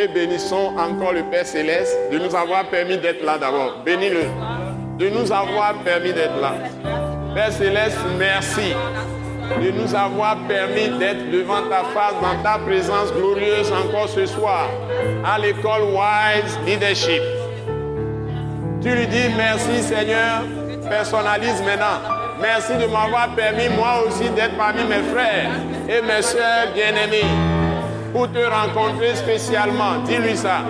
Et bénissons encore le Père Céleste de nous avoir permis d'être là d'abord. Bénis-le. De nous avoir permis d'être là. Père Céleste, merci de nous avoir permis d'être devant ta face, dans ta présence glorieuse encore ce soir, à l'école Wise Leadership. Tu lui dis merci Seigneur, personnalise maintenant. Merci de m'avoir permis moi aussi d'être parmi mes frères et mes soeurs bien-aimés pour te rencontrer spécialement. Dis-lui ça.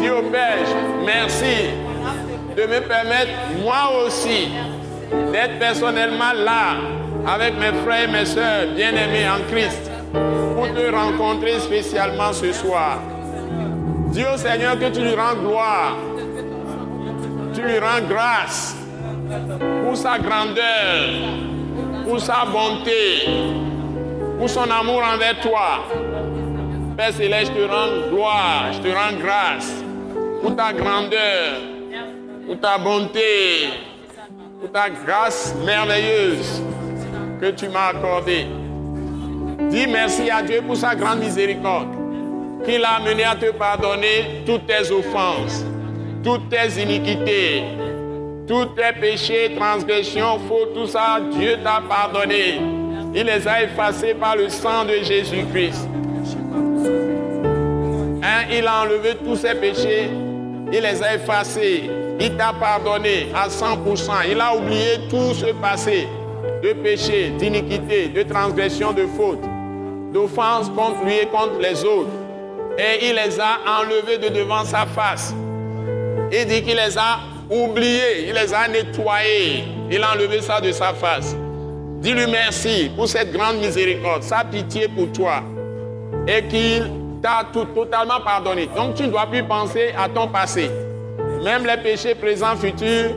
Dis au Père, merci de me permettre moi aussi d'être personnellement là avec mes frères et mes soeurs bien-aimés en Christ pour te rencontrer spécialement ce soir. Dis au Seigneur que tu lui rends gloire, tu lui rends grâce pour sa grandeur, pour sa bonté, pour son amour envers toi. Père Céleste, je te rends gloire, je te rends grâce pour ta grandeur, pour ta bonté, pour ta grâce merveilleuse que tu m'as accordée. Dis merci à Dieu pour sa grande miséricorde, qu'il a amené à te pardonner toutes tes offenses, toutes tes iniquités, tous tes péchés, transgressions, fautes, tout ça, Dieu t'a pardonné. Il les a effacés par le sang de Jésus-Christ. Hein, il a enlevé tous ses péchés, il les a effacés, il t'a pardonné à 100%, il a oublié tout ce passé de péché, d'iniquité, de transgression, de faute, d'offense contre lui et contre les autres. Et il les a enlevés de devant sa face. Il dit qu'il les a oubliés, il les a nettoyés, il a enlevé ça de sa face. Dis-lui merci pour cette grande miséricorde, sa pitié pour toi, et qu'il t'a totalement pardonné. Donc tu ne dois plus penser à ton passé. Même les péchés présents, futurs,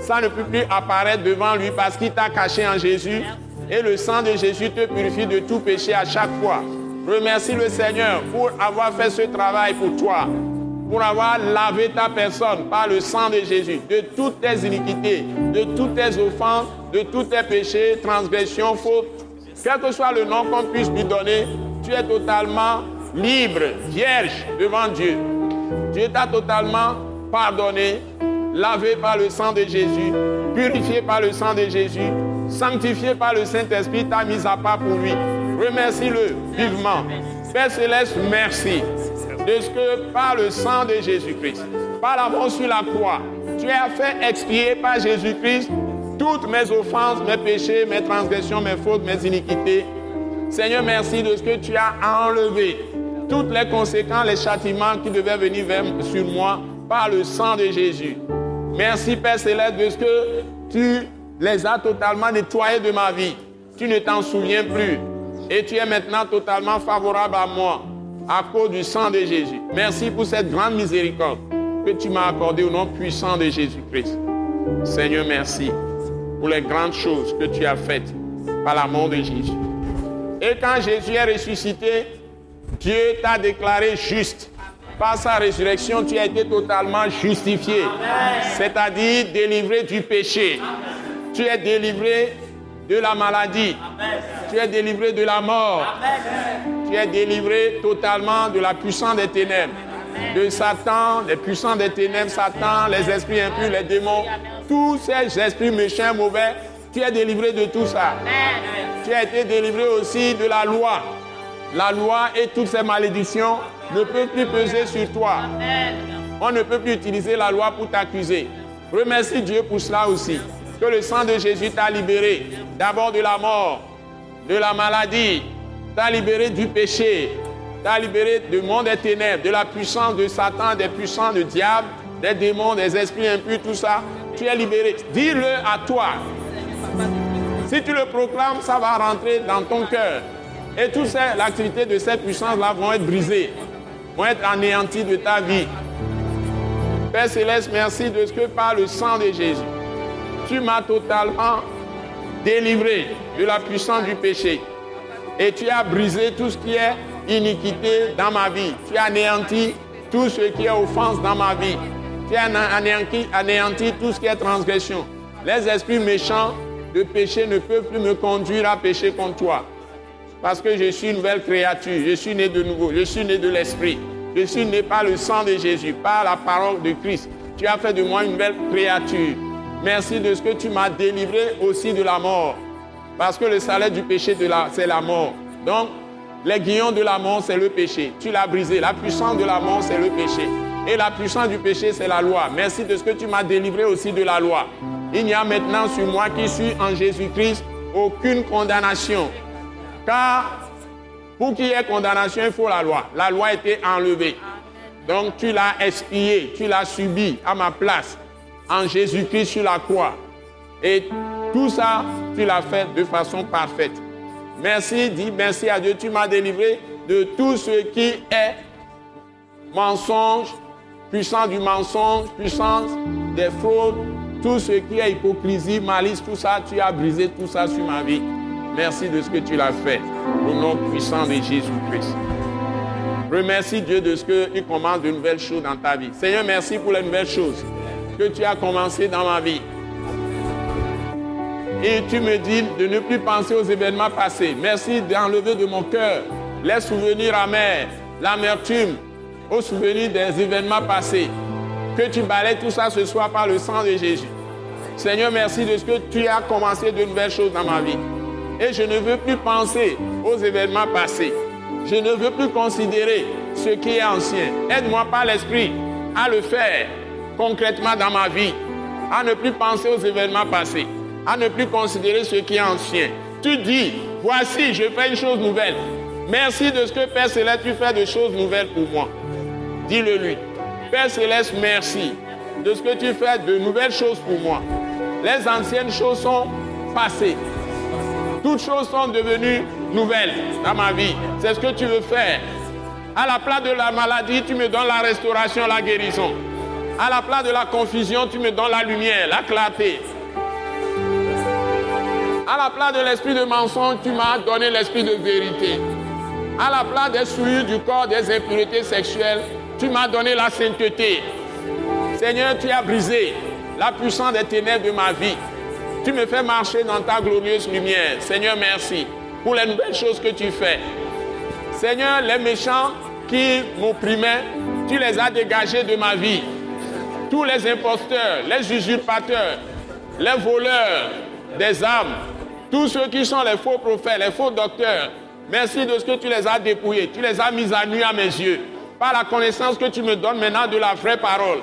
ça ne peut plus apparaître devant lui parce qu'il t'a caché en Jésus. Et le sang de Jésus te purifie de tout péché à chaque fois. Remercie le Seigneur pour avoir fait ce travail pour toi, pour avoir lavé ta personne par le sang de Jésus, de toutes tes iniquités, de toutes tes offenses, de tous tes péchés, transgressions, fautes. Quel que soit le nom qu'on puisse lui donner, tu es totalement libre, vierge devant Dieu. Dieu t'a totalement pardonné, lavé par le sang de Jésus, purifié par le sang de Jésus, sanctifié par le Saint-Esprit, t'a mis à part pour lui. Remercie-le vivement. Père Céleste, merci de ce que par le sang de Jésus-Christ, par la mort sur la croix, tu as fait expier par Jésus-Christ toutes mes offenses, mes péchés, mes transgressions, mes fautes, mes iniquités? Seigneur, merci de ce que tu as enlevé toutes les conséquences, les châtiments qui devaient venir sur moi par le sang de Jésus. Merci Père Céleste de ce que tu les as totalement nettoyés de ma vie. Tu ne t'en souviens plus. Et tu es maintenant totalement favorable à moi à cause du sang de Jésus. Merci pour cette grande miséricorde que tu m'as accordée au nom puissant de Jésus-Christ. Seigneur, merci pour les grandes choses que tu as faites par l'amour de Jésus. Et quand Jésus est ressuscité, Dieu t'a déclaré juste. Par sa résurrection, tu as été totalement justifié. C'est-à-dire délivré du péché. Tu es délivré de la maladie. Tu es délivré de la mort. Tu es délivré totalement de la puissance des ténèbres. De Satan, des puissances des ténèbres, Satan, les esprits impurs, les démons, tous ces esprits méchants, mauvais, tu es délivré de tout ça. Tu as été délivré aussi de la loi la loi et toutes ces malédictions ne peuvent plus peser sur toi. On ne peut plus utiliser la loi pour t'accuser. Remercie Dieu pour cela aussi. Que le sang de Jésus t'a libéré d'abord de la mort, de la maladie, t'a libéré du péché, t'a libéré du monde des ténèbres, de la puissance de Satan, des puissances du diable, des démons, des esprits impurs, tout ça. Tu es libéré. Dis-le à toi. Si tu le proclames, ça va rentrer dans ton cœur. Et toutes l'activité de cette puissance-là vont être brisées, vont être anéanties de ta vie. Père céleste, merci de ce que par le sang de Jésus, tu m'as totalement délivré de la puissance du péché. Et tu as brisé tout ce qui est iniquité dans ma vie. Tu as anéanti tout ce qui est offense dans ma vie. Tu as anéanti, anéanti tout ce qui est transgression. Les esprits méchants de péché ne peuvent plus me conduire à pécher contre toi. Parce que je suis une nouvelle créature, je suis né de nouveau, je suis né de l'Esprit. Je suis né par le sang de Jésus, par la parole de Christ. Tu as fait de moi une nouvelle créature. Merci de ce que tu m'as délivré aussi de la mort. Parce que le salaire du péché, c'est la mort. Donc, les guillons de la mort, c'est le péché. Tu l'as brisé. La puissance de la mort, c'est le péché. Et la puissance du péché, c'est la loi. Merci de ce que tu m'as délivré aussi de la loi. Il n'y a maintenant sur moi qui suis en Jésus-Christ aucune condamnation. Car pour qu'il y ait condamnation, il faut la loi. La loi a été enlevée. Donc tu l'as expié, tu l'as subi à ma place en Jésus-Christ sur la croix. Et tout ça, tu l'as fait de façon parfaite. Merci, dis merci à Dieu, tu m'as délivré de tout ce qui est mensonge, puissance du mensonge, puissance des fraudes, tout ce qui est hypocrisie, malice, tout ça, tu as brisé tout ça sur ma vie. Merci de ce que tu l'as fait. Au nom puissant de Jésus-Christ. Remercie Dieu de ce qu'il commence de nouvelles choses dans ta vie. Seigneur, merci pour les nouvelles choses que tu as commencées dans ma vie. Et tu me dis de ne plus penser aux événements passés. Merci d'enlever de mon cœur les souvenirs amers, l'amertume, aux souvenirs des événements passés. Que tu balayes tout ça ce soir par le sang de Jésus. Seigneur, merci de ce que tu as commencé de nouvelles choses dans ma vie. Et je ne veux plus penser aux événements passés. Je ne veux plus considérer ce qui est ancien. Aide-moi par l'Esprit à le faire concrètement dans ma vie. À ne plus penser aux événements passés. À ne plus considérer ce qui est ancien. Tu dis, voici, je fais une chose nouvelle. Merci de ce que Père Céleste, tu fais de choses nouvelles pour moi. Dis-le lui. Père Céleste, merci de ce que tu fais de nouvelles choses pour moi. Les anciennes choses sont passées. Toutes choses sont devenues nouvelles dans ma vie. C'est ce que tu veux faire. À la place de la maladie, tu me donnes la restauration, la guérison. À la place de la confusion, tu me donnes la lumière, la clarté. À la place de l'esprit de mensonge, tu m'as donné l'esprit de vérité. À la place des souillures du corps, des impuretés sexuelles, tu m'as donné la sainteté. Seigneur, tu as brisé la puissance des ténèbres de ma vie. Tu me fais marcher dans ta glorieuse lumière. Seigneur, merci pour les nouvelles choses que tu fais. Seigneur, les méchants qui m'opprimaient, tu les as dégagés de ma vie. Tous les imposteurs, les usurpateurs, les voleurs des âmes, tous ceux qui sont les faux prophètes, les faux docteurs, merci de ce que tu les as dépouillés. Tu les as mis à nu à mes yeux par la connaissance que tu me donnes maintenant de la vraie parole.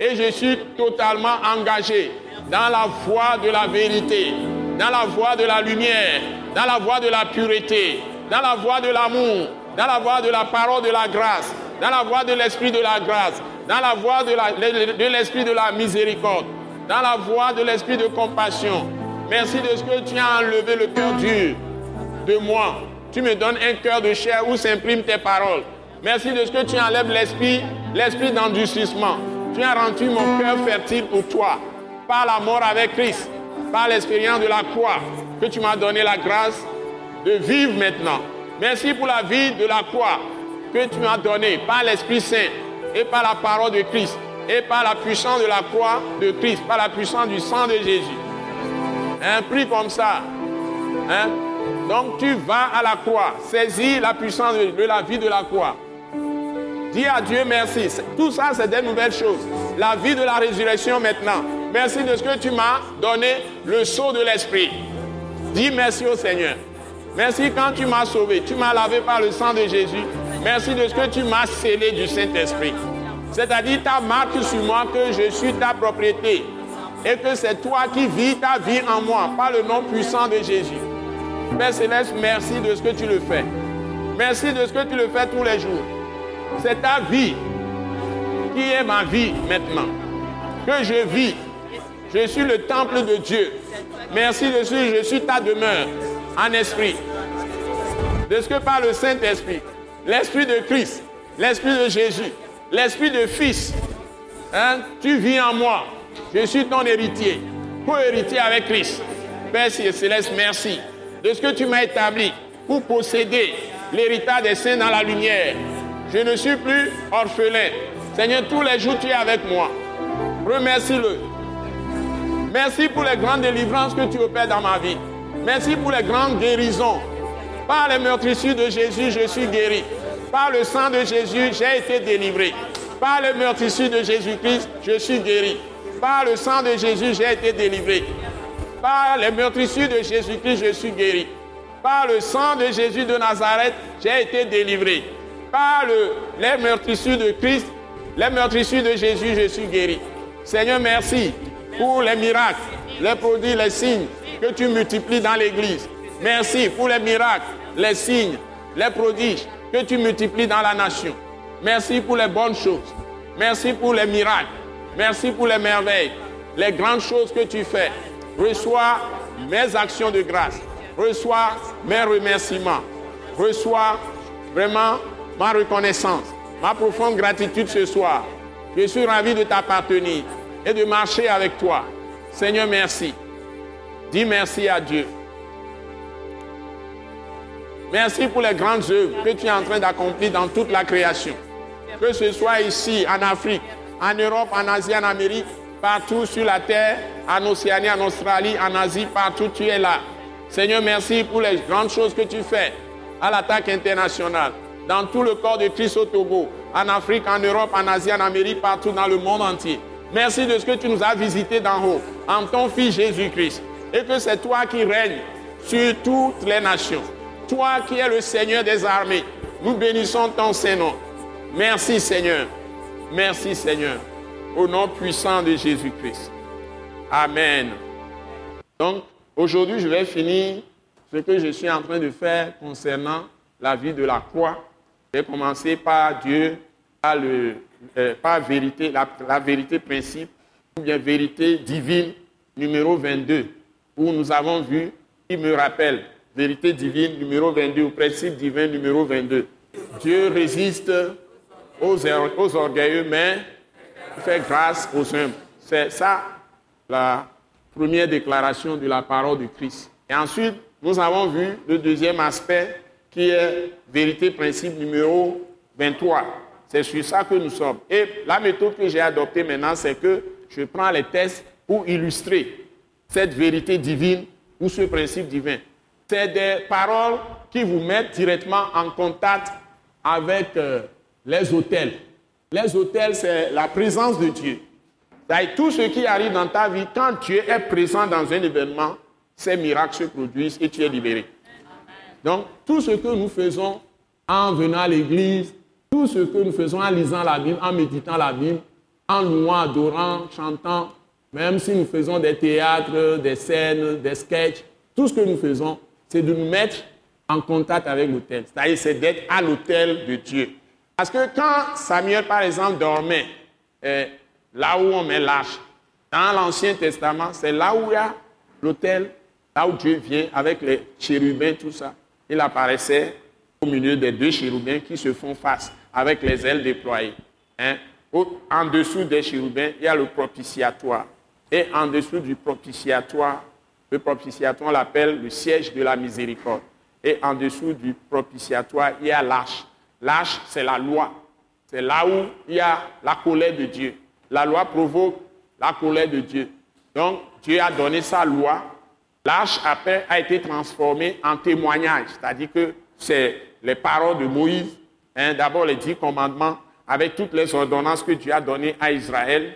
Et je suis totalement engagé dans la voie de la vérité, dans la voie de la lumière, dans la voie de la pureté, dans la voie de l'amour, dans la voie de la parole de la grâce, dans la voie de l'esprit de la grâce, dans la voie de l'esprit de, la miséricorde, dans la voie de l'esprit de compassion. Merci de ce que tu as enlevé le cœur dur de moi. Tu me donnes un cœur de chair où s'impriment tes paroles. Merci de ce que tu enlèves l'esprit, l'esprit d'endurcissement. Tu as rendu mon cœur fertile pour toi, par la mort avec Christ, par l'expérience de la croix, que tu m'as donné la grâce de vivre maintenant. Merci pour la vie de la croix que tu m'as donnée par l'Esprit Saint et par la parole de Christ et par la puissance de la croix de Christ, par la puissance du sang de Jésus. Un prix comme ça. Hein? Donc tu vas à la croix, saisis la puissance de la vie de la croix. Dis à Dieu merci. Tout ça, c'est des nouvelles choses. La vie de la résurrection maintenant. Merci de ce que tu m'as donné le sceau de l'Esprit. Dis merci au Seigneur. Merci quand tu m'as sauvé. Tu m'as lavé par le sang de Jésus. Merci de ce que tu m'as scellé du Saint-Esprit. C'est-à-dire, ta marque sur moi que je suis ta propriété. Et que c'est toi qui vis ta vie en moi par le nom puissant de Jésus. Père Céleste, merci de ce que tu le fais. Merci de ce que tu le fais tous les jours. C'est ta vie qui est ma vie maintenant. Que je vis. Je suis le temple de Dieu. Merci de ce que je suis ta demeure en esprit. De ce que par le Saint-Esprit, l'Esprit de Christ, l'Esprit de Jésus, l'Esprit de Fils, Hein? Tu vis en moi. Je suis ton héritier. Co-héritier avec Christ. Père céleste, merci de ce que tu m'as établi pour posséder l'héritage des saints dans la lumière. Je ne suis plus orphelin. Seigneur, tous les jours tu es avec moi. Remercie-le. Merci pour les grandes délivrances que tu opères dans ma vie. Merci pour les grandes guérisons. Par les meurtrissures de Jésus, je suis guéri. Par le sang de Jésus, j'ai été délivré. Par les meurtrissures de Jésus-Christ, je suis guéri. Par le sang de Jésus, j'ai été délivré. Par les meurtrissures de Jésus-Christ, je suis guéri. Par le sang de Jésus de Nazareth, j'ai été délivré. Par le, les meurtrissures de Christ, les meurtrissures de Jésus, je suis guéri. Seigneur, merci pour les miracles, les produits, les signes que tu multiplies dans l'Église. Merci pour les miracles, les signes, les prodiges que tu multiplies dans la nation. Merci pour les bonnes choses. Merci pour les miracles. Merci pour les merveilles, les grandes choses que tu fais. Reçois mes actions de grâce. Reçois mes remerciements. Reçois vraiment ma reconnaissance, ma profonde gratitude ce soir. Je suis ravi de t'appartenir et de marcher avec toi. Seigneur, merci. Dis merci à Dieu. Merci pour les grandes œuvres que tu es en train d'accomplir dans toute la création. Que ce soit ici, en Afrique, en Europe, en Asie, en Amérique, partout sur la terre, en Océanie, en Australie, en Asie, partout tu es là. Seigneur, merci pour les grandes choses que tu fais à l'attaque internationale, dans tout le corps de Christ au Togo, en Afrique, en Europe, en Asie, en Amérique, partout dans le monde entier. Merci de ce que tu nous as visité d'en haut, en ton Fils Jésus-Christ. Et que c'est toi qui règnes sur toutes les nations. Toi qui es le Seigneur des armées. Nous bénissons ton Saint-Nom. Merci Seigneur. Merci Seigneur. Au nom puissant de Jésus-Christ. Amen. Donc, aujourd'hui, je vais finir ce que je suis en train de faire concernant la vie de la croix. Je vais commencer par Dieu, par, euh, vérité, la, la, vérité principe, ou bien vérité divine numéro 22, où nous avons vu, qui me rappelle, vérité divine numéro 22, ou principe divin numéro 22. Dieu résiste aux, orgueilleux, mais fait grâce aux humbles. C'est ça la première déclaration de la parole de Christ. Et ensuite, nous avons vu le deuxième aspect qui est vérité principe numéro 23. C'est sur ça que nous sommes. Et la méthode que j'ai adoptée maintenant, c'est que je prends les tests pour illustrer cette vérité divine ou ce principe divin. C'est des paroles qui vous mettent directement en contact avec euh, les hôtels. Les hôtels, c'est la présence de Dieu. Tout ce qui arrive dans ta vie, quand Dieu est présent dans un événement, ces miracles se produisent et tu es libéré. Donc, tout ce que nous faisons en venant à l'église, tout ce que nous faisons en lisant la Bible, en méditant la Bible, en louant, adorant, chantant, même si nous faisons des théâtres, des scènes, des sketchs, tout ce que nous faisons, c'est de nous mettre en contact avec l'autel. C'est-à-dire, c'est d'être à l'autel de Dieu. Parce que quand Samuel, par exemple, dormait, eh, là où on met l'arche, dans l'Ancien Testament, c'est là où il y a l'autel, là où Dieu vient avec les chérubins, tout ça. Il apparaissait au milieu des deux chérubins qui se font face avec les ailes déployées. Hein. En dessous des chérubins, il y a le propitiatoire. Et en dessous du propitiatoire, le propitiatoire, on l'appelle le siège de la miséricorde. Et en dessous du propitiatoire, il y a l'arche. L'arche, c'est la loi. C'est là où il y a la colère de Dieu. La loi provoque la colère de Dieu. Donc, Dieu a donné sa loi. L'arche, après, a été transformée en témoignage. C'est-à-dire que c'est les paroles de Moïse. Hein, d'abord, les dix commandements, avec toutes les ordonnances que Dieu a données à Israël,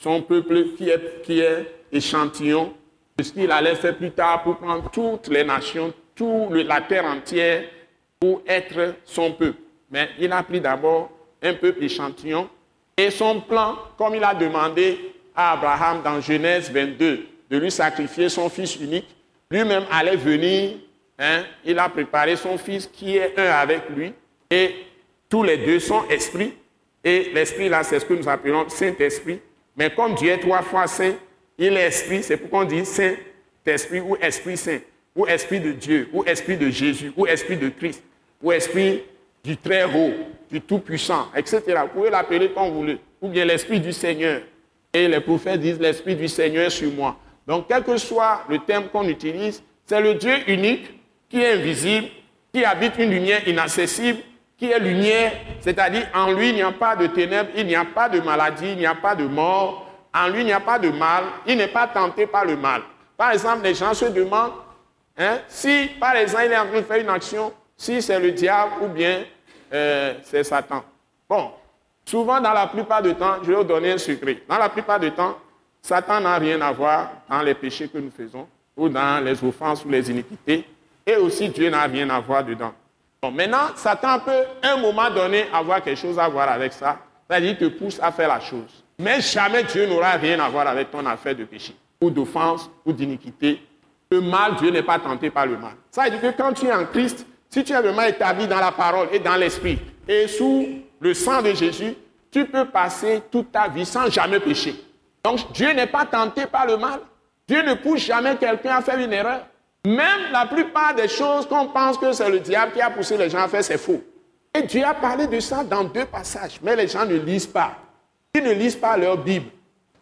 son peuple qui est, qui est échantillon de ce qu'il allait faire plus tard pour prendre toutes les nations, toute la terre entière pour être son peuple. Mais il a pris d'abord un peuple échantillon et son plan, comme il a demandé à Abraham dans Genèse 22 de lui sacrifier son fils unique, lui-même allait venir, hein, il a préparé son fils qui est un avec lui et tous les deux sont esprits. Et l'esprit là, c'est ce que nous appelons Saint-Esprit. Mais comme Dieu est trois fois saint, il est esprit, c'est pourquoi on dit Saint-Esprit ou Esprit Saint, ou Esprit de Dieu, ou Esprit de Jésus, ou Esprit de Christ, ou Esprit du très haut, du tout-puissant, etc. Vous pouvez l'appeler comme vous voulez. ou bien l'Esprit du Seigneur. Et les prophètes disent l'Esprit du Seigneur sur moi. Donc, quel que soit le terme qu'on utilise, c'est le Dieu unique qui est invisible, qui habite une lumière inaccessible, qui est lumière, c'est-à-dire en lui il n'y a pas de ténèbres, il n'y a pas de maladie, il n'y a pas de mort, en lui il n'y a pas de mal, il n'est pas tenté par le mal. Par exemple, les gens se demandent hein, si, par exemple, il est en train de faire une action, si c'est le diable ou bien euh, c'est Satan. Bon, souvent dans la plupart du temps, je vais vous donner un secret. Dans la plupart du temps, Satan n'a rien à voir dans les péchés que nous faisons ou dans les offenses ou les iniquités. Et aussi Dieu n'a rien à voir dedans. Bon, maintenant, Satan peut, à un moment donné, avoir quelque chose à voir avec ça. C'est-à-dire, te pousse à faire la chose. Mais jamais Dieu n'aura rien à voir avec ton affaire de péché, ou d'offense, ou d'iniquité. Le mal, Dieu n'est pas tenté par le mal. Ça veut dire que quand tu es en Christ, si tu es vraiment établi dans la parole et dans l'esprit, et sous le sang de Jésus, tu peux passer toute ta vie sans jamais pécher. Donc, Dieu n'est pas tenté par le mal. Dieu ne pousse jamais quelqu'un à faire une erreur. Même la plupart des choses qu'on pense que c'est le diable qui a poussé les gens à faire, c'est faux. Et Dieu a parlé de ça dans deux passages, mais les gens ne lisent pas. Ils ne lisent pas leur Bible.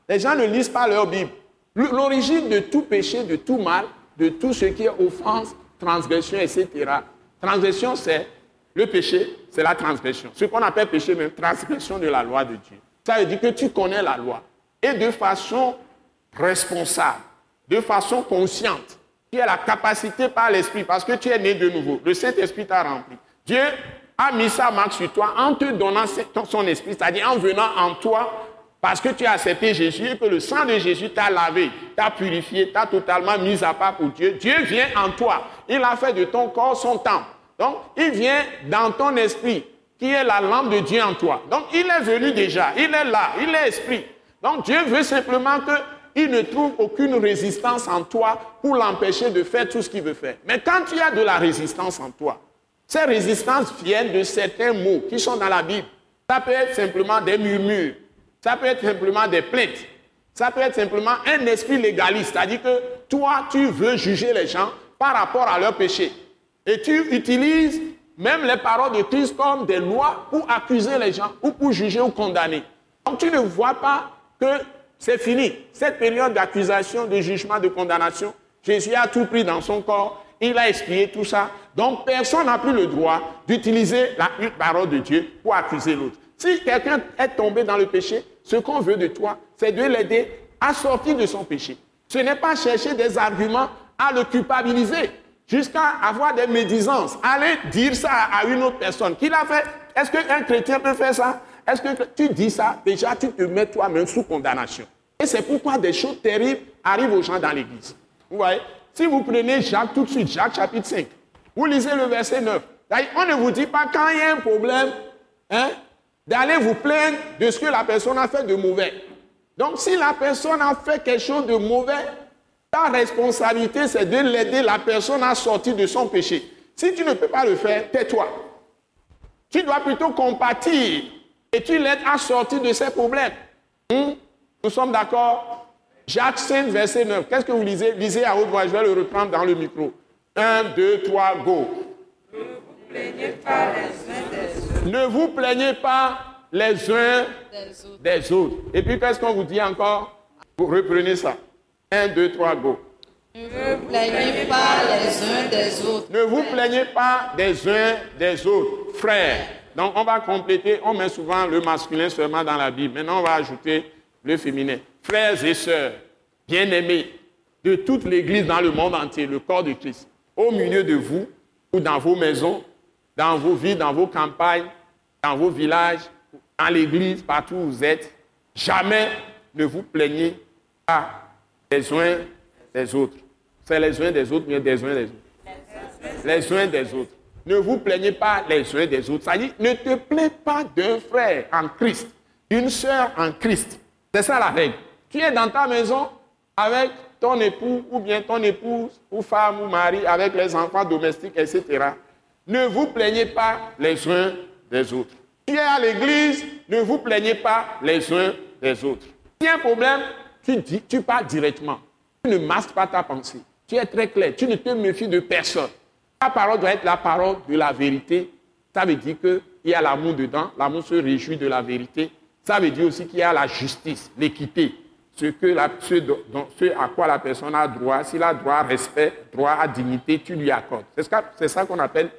Les gens ne lisent pas leur Bible. L'origine de tout péché, de tout mal, de tout ce qui est offense, transgression, etc. Transgression, c'est le péché, c'est la transgression. Ce qu'on appelle péché, même transgression de la loi de Dieu. Ça veut dire que tu connais la loi. Et de façon responsable, de façon consciente, tu as la capacité par l'Esprit, parce que tu es né de nouveau. Le Saint-Esprit t'a rempli. Dieu a mis sa marque sur toi en te donnant son esprit, c'est-à-dire en venant en toi, parce que tu as accepté Jésus et que le sang de Jésus t'a lavé, t'a purifié, t'a totalement mis à part pour Dieu. Dieu vient en toi. Il a fait de ton corps son temple. Donc, il vient dans ton esprit, qui est la lampe de Dieu en toi. Donc, il est venu déjà. Il est là. Il est esprit. Donc, Dieu veut simplement que il ne trouve aucune résistance en toi pour l'empêcher de faire tout ce qu'il veut faire. Mais quand tu as de la résistance en toi, ces résistances viennent de certains mots qui sont dans la Bible. Ça peut être simplement des murmures, ça peut être simplement des plaintes, ça peut être simplement un esprit légaliste, c'est-à-dire que toi, tu veux juger les gens par rapport à leurs péchés. Et tu utilises même les paroles de Christ comme des lois pour accuser les gens ou pour juger ou condamner. Donc tu ne vois pas que c'est fini. Cette période d'accusation, de jugement, de condamnation, Jésus a tout pris dans son corps. Il a expié tout ça. Donc, personne n'a plus le droit d'utiliser la parole de Dieu pour accuser l'autre. Si quelqu'un est tombé dans le péché, ce qu'on veut de toi, c'est de l'aider à sortir de son péché. Ce n'est pas chercher des arguments à le culpabiliser jusqu'à avoir des médisances. Aller dire ça à une autre personne. Qui l'a fait? Est-ce qu'un chrétien peut faire ça? Est-ce que tu dis ça? Déjà, tu te mets toi-même sous condamnation. Et c'est pourquoi des choses terribles arrivent aux gens dans l'église. Vous voyez? Si vous prenez Jacques tout de suite, Jacques chapitre 5, vous lisez le verset 9. On ne vous dit pas quand il y a un problème, hein, d'aller vous plaindre de ce que la personne a fait de mauvais. Donc, si la personne a fait quelque chose de mauvais, ta responsabilité, c'est de l'aider la personne à sortir de son péché. Si tu ne peux pas le faire, tais-toi. Tu dois plutôt compatir et tu l'aides à sortir de ses problèmes. Hmm? Nous sommes d'accord? Jacques 5, verset 9. Qu'est-ce que vous lisez? Lisez à haute voix, je vais le reprendre dans le micro. 1, 2, 3, go. Ne vous plaignez pas les uns des autres. Et puis qu'est-ce qu'on vous dit encore? Vous reprenez ça. 1, 2, 3, go. Ne vous plaignez pas les uns des autres. Ne vous plaignez pas des uns des autres, frères. Donc on va compléter, on met souvent le masculin seulement dans la Bible. Maintenant on va ajouter le féminin. Frères et sœurs, bien-aimés de toute l'Église dans le monde entier, le corps de Christ, au milieu de vous ou dans vos maisons, dans vos villes, dans vos campagnes, dans vos villages, dans l'Église, partout où vous êtes, jamais ne vous plaignez pas les uns des autres. C'est les uns des autres, mais des uns des autres. Les uns des autres. Ne vous plaignez pas les uns des autres. Ça dit, ne te plains pas d'un frère en Christ, d'une sœur en Christ. C'est ça la règle. Tu es dans ta maison avec ton époux ou bien ton épouse ou femme ou mari, avec les enfants domestiques, etc. Ne vous plaignez pas les uns des autres. Tu es à l'église, ne vous plaignez pas les uns des autres. Si un problème, tu, dis, tu parles directement. Tu ne masques pas ta pensée. Tu es très clair. Tu ne te méfies de personne. La parole doit être la parole de la vérité. Ça veut dire qu'il y a l'amour dedans. L'amour se réjouit de la vérité. ça veut dire aussi qu'il y a la justice, l'équité, ce, que la, ce, à quoi la personne a droit. S'il a droit à respect, droit à dignité, tu lui accordes. C'est ça qu'on appelle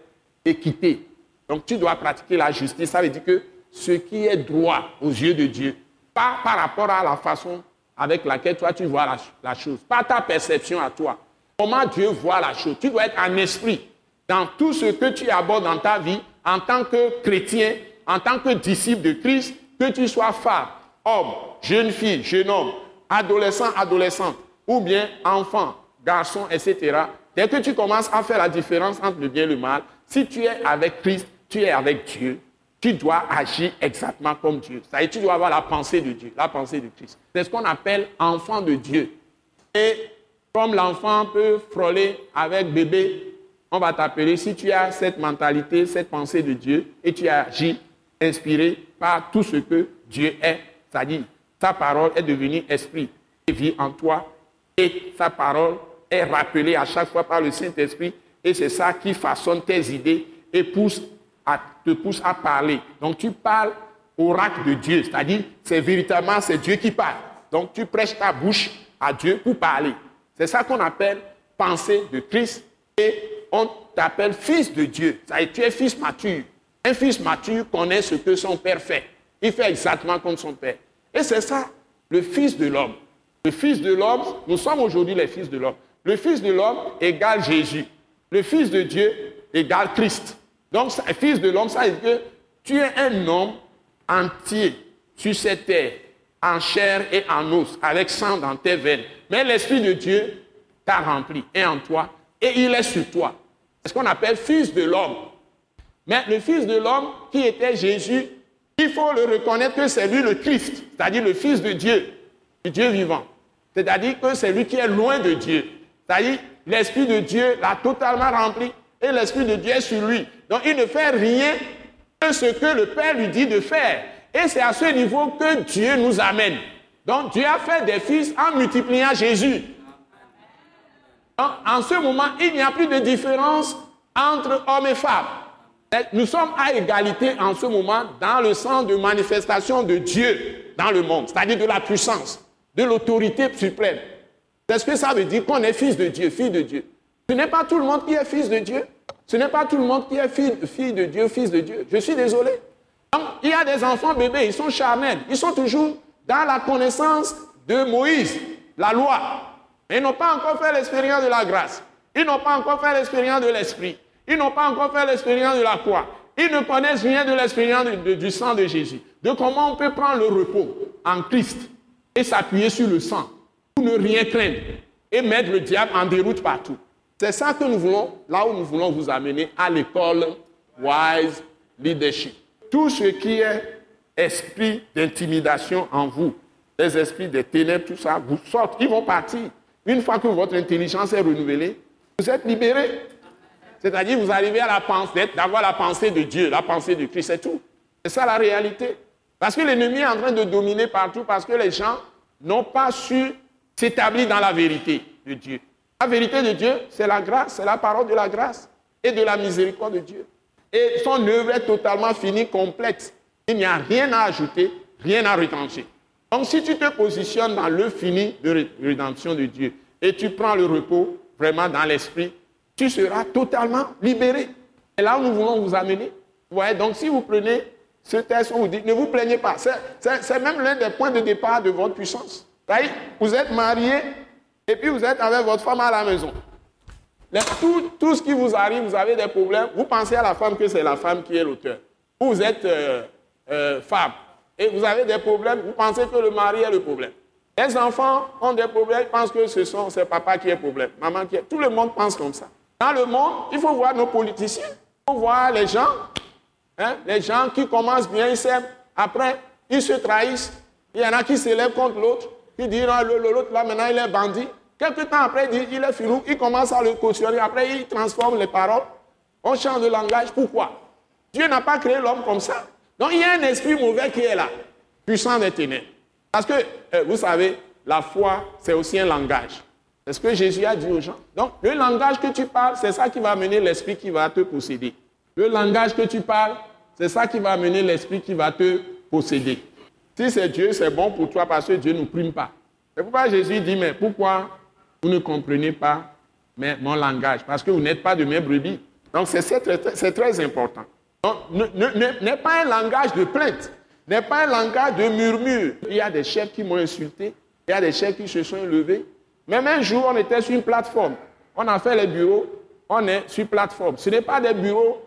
équité. Donc tu dois pratiquer la justice. Ça veut dire que ce qui est droit aux yeux de Dieu, pas par rapport à la façon avec laquelle toi tu vois la, la chose, pas ta perception à toi. Comment Dieu voit la chose. Tu dois être un esprit dans tout ce que tu abordes dans ta vie en tant que chrétien, en tant que disciple de Christ, que tu sois femme, homme, jeune fille, jeune homme, adolescent, adolescente, ou bien enfant, garçon, etc. Dès que tu commences à faire la différence entre le bien et le mal, si tu es avec Christ, tu es avec Dieu, tu dois agir exactement comme Dieu. Ça tu dois avoir la pensée de Dieu, la pensée de Christ. C'est ce qu'on appelle enfant de Dieu. Et comme l'enfant peut frôler avec bébé, on va t'appeler, si tu as cette mentalité, cette pensée de Dieu, et tu agis inspiré par tout ce que Dieu est, c'est-à-dire ta parole est devenue esprit et vit en toi, et sa parole est rappelée à chaque fois par le Saint-Esprit, et c'est ça qui façonne tes idées et pousse te pousse à parler. Donc tu parles oracle de Dieu, c'est-à-dire c'est véritablement c'est Dieu qui parle. Donc tu prêches ta bouche à Dieu pour parler. C'est ça qu'on appelle pensée de Christ et on t'appelle fils de Dieu. Ça tu es fils mature. Un fils mature connaît ce que son père fait. Il fait exactement comme son père. Et c'est ça, le fils de l'homme. Le fils de l'homme, nous sommes aujourd'hui les fils de l'homme. Le fils de l'homme égale Jésus. Le fils de Dieu égale Christ. Donc, fils de l'homme, ça veut dire que tu es un homme entier sur cette terre, en chair et en os, avec sang dans tes veines. Mais l'Esprit de Dieu t'a rempli, est en toi, et il est sur toi. C'est ce qu'on appelle fils de l'homme. Mais le fils de l'homme, qui était Jésus, il faut le reconnaître que c'est lui le Christ, c'est-à-dire le fils de Dieu, du Dieu vivant. C'est-à-dire que c'est lui qui est loin de Dieu. C'est-à-dire l'Esprit de Dieu l'a totalement rempli et l'Esprit de Dieu est sur lui. Donc il ne fait rien que ce que le Père lui dit de faire. Et c'est à ce niveau que Dieu nous amène. Donc Dieu a fait des fils en multipliant Jésus en ce moment, il n'y a plus de différence entre hommes et femmes. Nous sommes à égalité en ce moment dans le sens de manifestation de Dieu dans le monde, c'est-à-dire de la puissance, de l'autorité suprême. C'est ce que ça veut dire qu'on est fils de Dieu, fille de Dieu? Ce n'est pas tout le monde qui est fils de Dieu. Ce n'est pas tout le monde qui est fille, fille de Dieu, fils de Dieu. Je suis désolé. il y a des enfants bébés, ils sont charnels. Ils sont toujours dans la connaissance de Moïse, la loi. Ils n'ont pas encore fait l'expérience de la grâce. Ils n'ont pas encore fait l'expérience de l'esprit. Ils n'ont pas encore fait l'expérience de la croix. Ils ne connaissent rien de l'expérience du sang de Jésus. De comment on peut prendre le repos en Christ et s'appuyer sur le sang pour ne rien craindre et mettre le diable en déroute partout. C'est ça que nous voulons, là où nous voulons vous amener à l'école Wise Leadership. Tout ce qui est esprit d'intimidation en vous, les esprits des ténèbres, tout ça, vous sortent, ils vont partir. Une fois que votre intelligence est renouvelée, vous êtes libéré. C'est-à-dire, vous arrivez à la pensée, d'avoir la pensée de Dieu, la pensée de Christ, c'est tout. C'est ça la réalité. Parce que l'ennemi est en train de dominer partout parce que les gens n'ont pas su s'établir dans la vérité de Dieu. La vérité de Dieu, c'est la grâce, c'est la parole de la grâce et de la miséricorde de Dieu. Et son œuvre est totalement finie, complète. Il n'y a rien à ajouter, rien à retrancher. Donc si tu te positionnes dans le fini de rédemption de Dieu et tu prends le repos vraiment dans l'esprit, tu seras totalement libéré. Et là où nous voulons vous amener, donc si vous prenez ce texte, on vous dit, ne vous plaignez pas. C'est même l'un des points de départ de votre puissance. Vous êtes marié et puis vous êtes avec votre femme à la maison. tout, ce qui vous arrive, vous avez des problèmes, vous pensez à la femme que c'est la femme qui est l'auteur. Vous êtes euh, euh, femme, et vous avez des problèmes, vous pensez que le mari est le problème. Les enfants ont des problèmes, ils pensent que ce sont c'est papa qui est problème, maman qui est. Tout le monde pense comme ça. Dans le monde, il faut voir nos politiciens, il faut voir les gens, hein, les gens qui commencent bien, ils s'aiment, après, ils se trahissent. Il y en a qui s'élèvent contre l'autre, qui disent l'autre là maintenant il est bandit. Quelque temps après, il est filou, il commence à le cautionner, après il transforme les paroles, on change de langage. Pourquoi? Dieu n'a pas créé l'homme comme ça. Donc il y a un esprit mauvais qui est là, puissant des ténèbres. Parce que, euh, vous savez, la foi, c'est aussi un langage. C'est ce que Jésus a dit aux gens? Donc, le langage que tu parles, c'est ça qui va amener l'esprit qui va te posséder. Le langage que tu parles, c'est ça qui va amener l'esprit qui va te posséder. Si c'est Dieu, c'est bon pour toi parce que Dieu ne nous prime pas. C'est pourquoi Jésus dit, mais pourquoi vous ne comprenez pas mon langage? Parce que vous n'êtes pas de mes brebis. Donc c'est très important. Donc, n'est pas un langage de plainte, n'est pas un langage de murmure. Il y a des chefs qui m'ont insulté, il y a des chefs qui se sont élevés. Même un jour, on était sur une plateforme. On a fait les bureaux, on est sur plateforme. Ce n'est pas des bureaux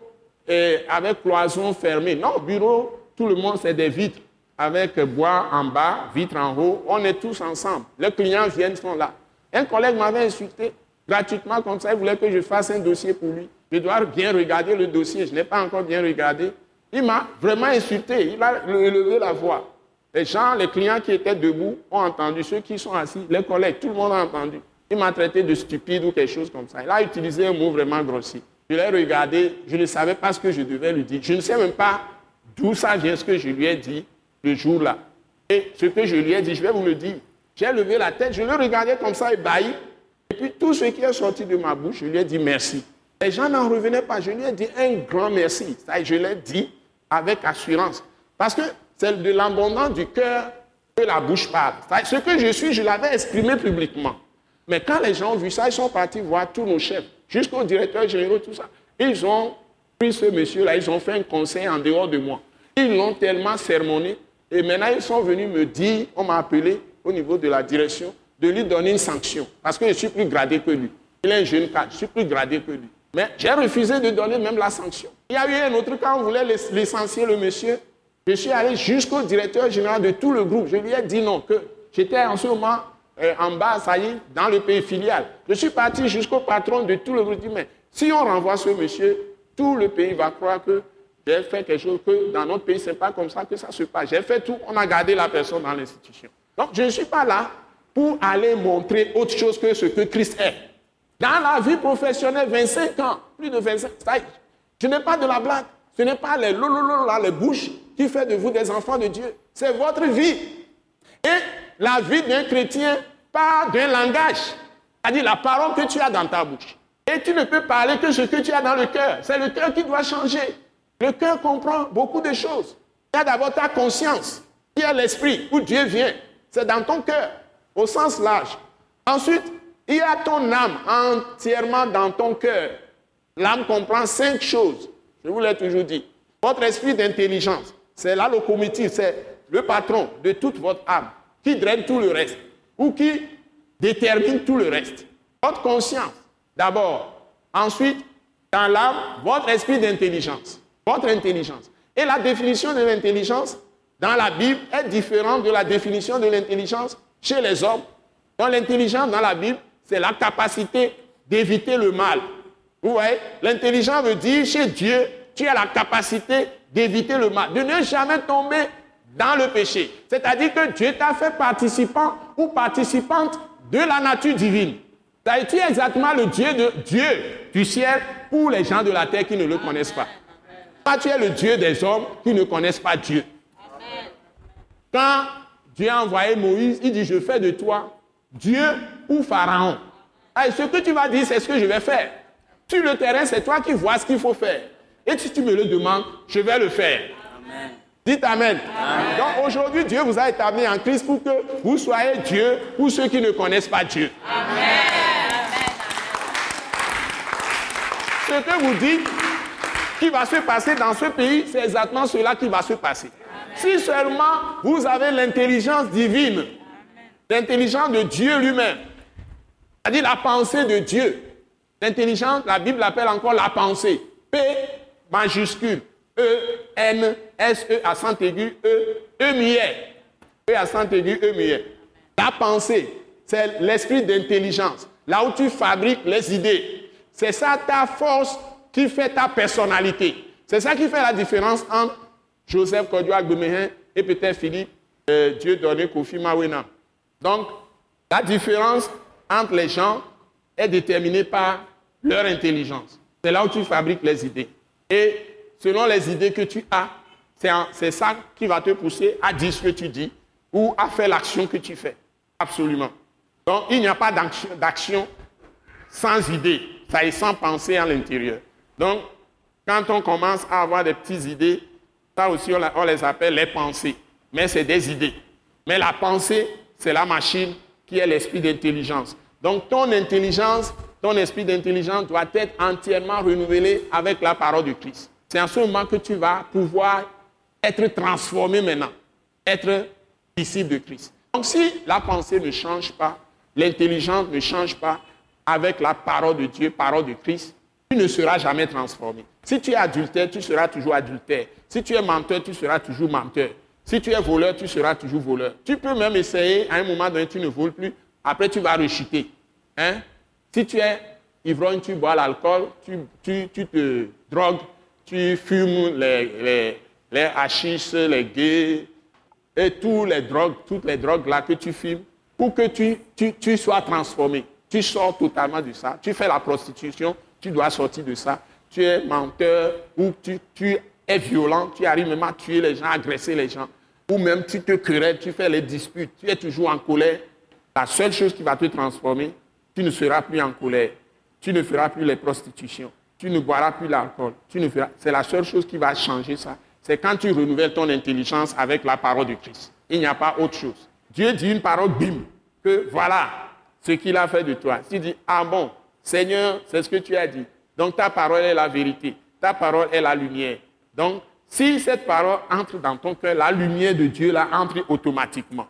eh, avec cloison fermée. Non, bureau, tout le monde, c'est des vitres avec bois en bas, vitres en haut. On est tous ensemble. Les clients viennent, sont là. Un collègue m'avait insulté gratuitement comme ça. Il voulait que je fasse un dossier pour lui. Je dois bien regarder le dossier. Je n'ai pas encore bien regardé. Il m'a vraiment insulté. Il a élevé la voix. Les gens, les clients qui étaient debout ont entendu. Ceux qui sont assis, les collègues, tout le monde a entendu. Il m'a traité de stupide ou quelque chose comme ça. Il a utilisé un mot vraiment grossier. Je l'ai regardé, je ne savais pas ce que je devais lui dire. Je ne sais même pas d'où ça vient ce que je lui ai dit le jour-là. Et ce que je lui ai dit, je vais vous le dire. J'ai levé la tête, je le regardais comme ça, ébahi. Et puis tout ce qui est sorti de ma bouche, je lui ai dit merci. Les gens n'en revenaient pas. Je lui ai dit un grand merci. Ça, je l'ai dit avec assurance. Parce que c'est de l'abondance du cœur que la bouche parle. Ce que je suis, je l'avais exprimé publiquement. Mais quand les gens ont vu ça, ils sont partis voir tous nos chefs, jusqu'au directeur général, tout ça. Ils ont pris ce monsieur-là, ils ont fait un conseil en dehors de moi. Ils l'ont tellement sermonné. Et maintenant, ils sont venus me dire, on m'a appelé au niveau de la direction, de lui donner une sanction. Parce que je suis plus gradé que lui. Il est un jeune cadre, je suis plus gradé que lui. Mais j'ai refusé de donner même la sanction. Il y a eu un autre cas, on voulait licencier le monsieur. Je suis allé jusqu'au directeur général de tout le groupe. Je lui ai dit non, que j'étais en ce moment euh, en bas, ça y est, dans le pays filial. Je suis parti jusqu'au patron de tout le groupe. Je dit, mais si on renvoie ce monsieur, tout le pays va croire que j'ai fait quelque chose que dans notre pays, ce n'est pas comme ça que ça se passe. J'ai fait tout, on a gardé la personne dans l'institution. Donc, je ne suis pas là pour aller montrer autre chose que ce que Christ est. Dans la vie professionnelle, 25 ans, plus de 25 ans, je n'ai pas de la blague. Ce n'est pas les les bouches qui fait de vous des enfants de Dieu. C'est votre vie. Et la vie d'un chrétien part d'un langage, c'est-à-dire la parole que tu as dans ta bouche. Et tu ne peux parler que ce que tu as dans le cœur. C'est le cœur qui doit changer. Le cœur comprend beaucoup de choses. Il y a d'abord ta conscience, il y a l'esprit, où Dieu vient. C'est dans ton cœur, au sens large. Ensuite, il y a ton âme entièrement dans ton cœur. L'âme comprend cinq choses. Je vous l'ai toujours dit. Votre esprit d'intelligence, c'est la locomotive, c'est le patron de toute votre âme qui draine tout le reste ou qui détermine tout le reste. Votre conscience, d'abord. Ensuite, dans l'âme, votre esprit d'intelligence. Votre intelligence. Et la définition de l'intelligence dans la Bible est différente de la définition de l'intelligence chez les hommes. Dans l'intelligence dans la Bible, c'est la capacité d'éviter le mal. Vous voyez, l'intelligence veut dire chez Dieu, tu as la capacité d'éviter le mal, de ne jamais tomber dans le péché. C'est-à-dire que Dieu t'a fait participant ou participante de la nature divine. Tu es exactement le Dieu, de, Dieu du ciel pour les gens de la terre qui ne le connaissent pas? Toi, tu es le Dieu des hommes qui ne connaissent pas Dieu. Quand Dieu a envoyé Moïse, il dit, je fais de toi Dieu ou Pharaon. ce que tu vas dire, c'est ce que je vais faire. Sur le terrain, c'est toi qui vois ce qu'il faut faire. Et si tu me le demandes, je vais le faire. Amen. Dites Amen. Donc aujourd'hui, Dieu vous a établi en Christ pour que vous soyez Dieu pour ceux qui ne connaissent pas Dieu. Amen. Ce que vous dites qui va se passer dans ce pays, c'est exactement cela qui va se passer. Si seulement vous avez l'intelligence divine, l'intelligence de Dieu lui-même, c'est-à-dire la pensée de Dieu. L'intelligence, la Bible l'appelle encore la pensée. P majuscule. E, N, S, E, accent aigu, E, E muet. E, accent aigu, E muet. La pensée, c'est l'esprit d'intelligence. Là où tu fabriques les idées. C'est ça ta force qui fait ta personnalité. C'est ça qui fait la différence entre Joseph Kodouak Agbemehin et peut-être Philippe euh, Dieu donné Kofi Mawena. Donc, la différence entre les gens est déterminée par leur intelligence. C'est là où tu fabriques les idées. Et selon les idées que tu as, c'est ça qui va te pousser à dire ce que tu dis ou à faire l'action que tu fais. Absolument. Donc, il n'y a pas d'action sans idée, ça est sans pensée à l'intérieur. Donc, quand on commence à avoir des petites idées, ça aussi, on les appelle les pensées. mais c'est des idées. Mais la pensée, c'est la machine qui est l'esprit d'intelligence. Donc ton intelligence, ton esprit d'intelligence doit être entièrement renouvelé avec la parole de Christ. C'est en ce moment que tu vas pouvoir être transformé maintenant, être disciple de Christ. Donc si la pensée ne change pas, l'intelligence ne change pas avec la parole de Dieu, parole de Christ, tu ne seras jamais transformé. Si tu es adultère, tu seras toujours adultère. Si tu es menteur, tu seras toujours menteur. Si tu es voleur, tu seras toujours voleur. Tu peux même essayer, à un moment donné, tu ne voles plus. Après, tu vas rechuter. Hein? Si tu es ivrogne, tu bois l'alcool, tu, te drogues, tu fumes les, les, les les gays et toutes les drogues, toutes les drogues là que tu fumes, pour que tu, tu sois transformé. Tu sors totalement de ça. Tu fais la prostitution, tu dois sortir de ça. Tu es menteur ou tu, tu es violent, tu arrives même à tuer les gens, à agresser les gens. Ou même tu te querelles, tu fais les disputes, tu es toujours en colère. La seule chose qui va te transformer, tu ne seras plus en colère. Tu ne feras plus les prostitutions. Tu ne boiras plus l'alcool. C'est la seule chose qui va changer ça. C'est quand tu renouvelles ton intelligence avec la parole de Christ. Il n'y a pas autre chose. Dieu dit une parole, bim, que voilà ce qu'il a fait de toi. Tu dis, ah bon, Seigneur, c'est ce que tu as dit. Donc ta parole est la vérité. Ta parole est la lumière. Donc, si cette parole entre dans ton cœur, la lumière de Dieu là entre automatiquement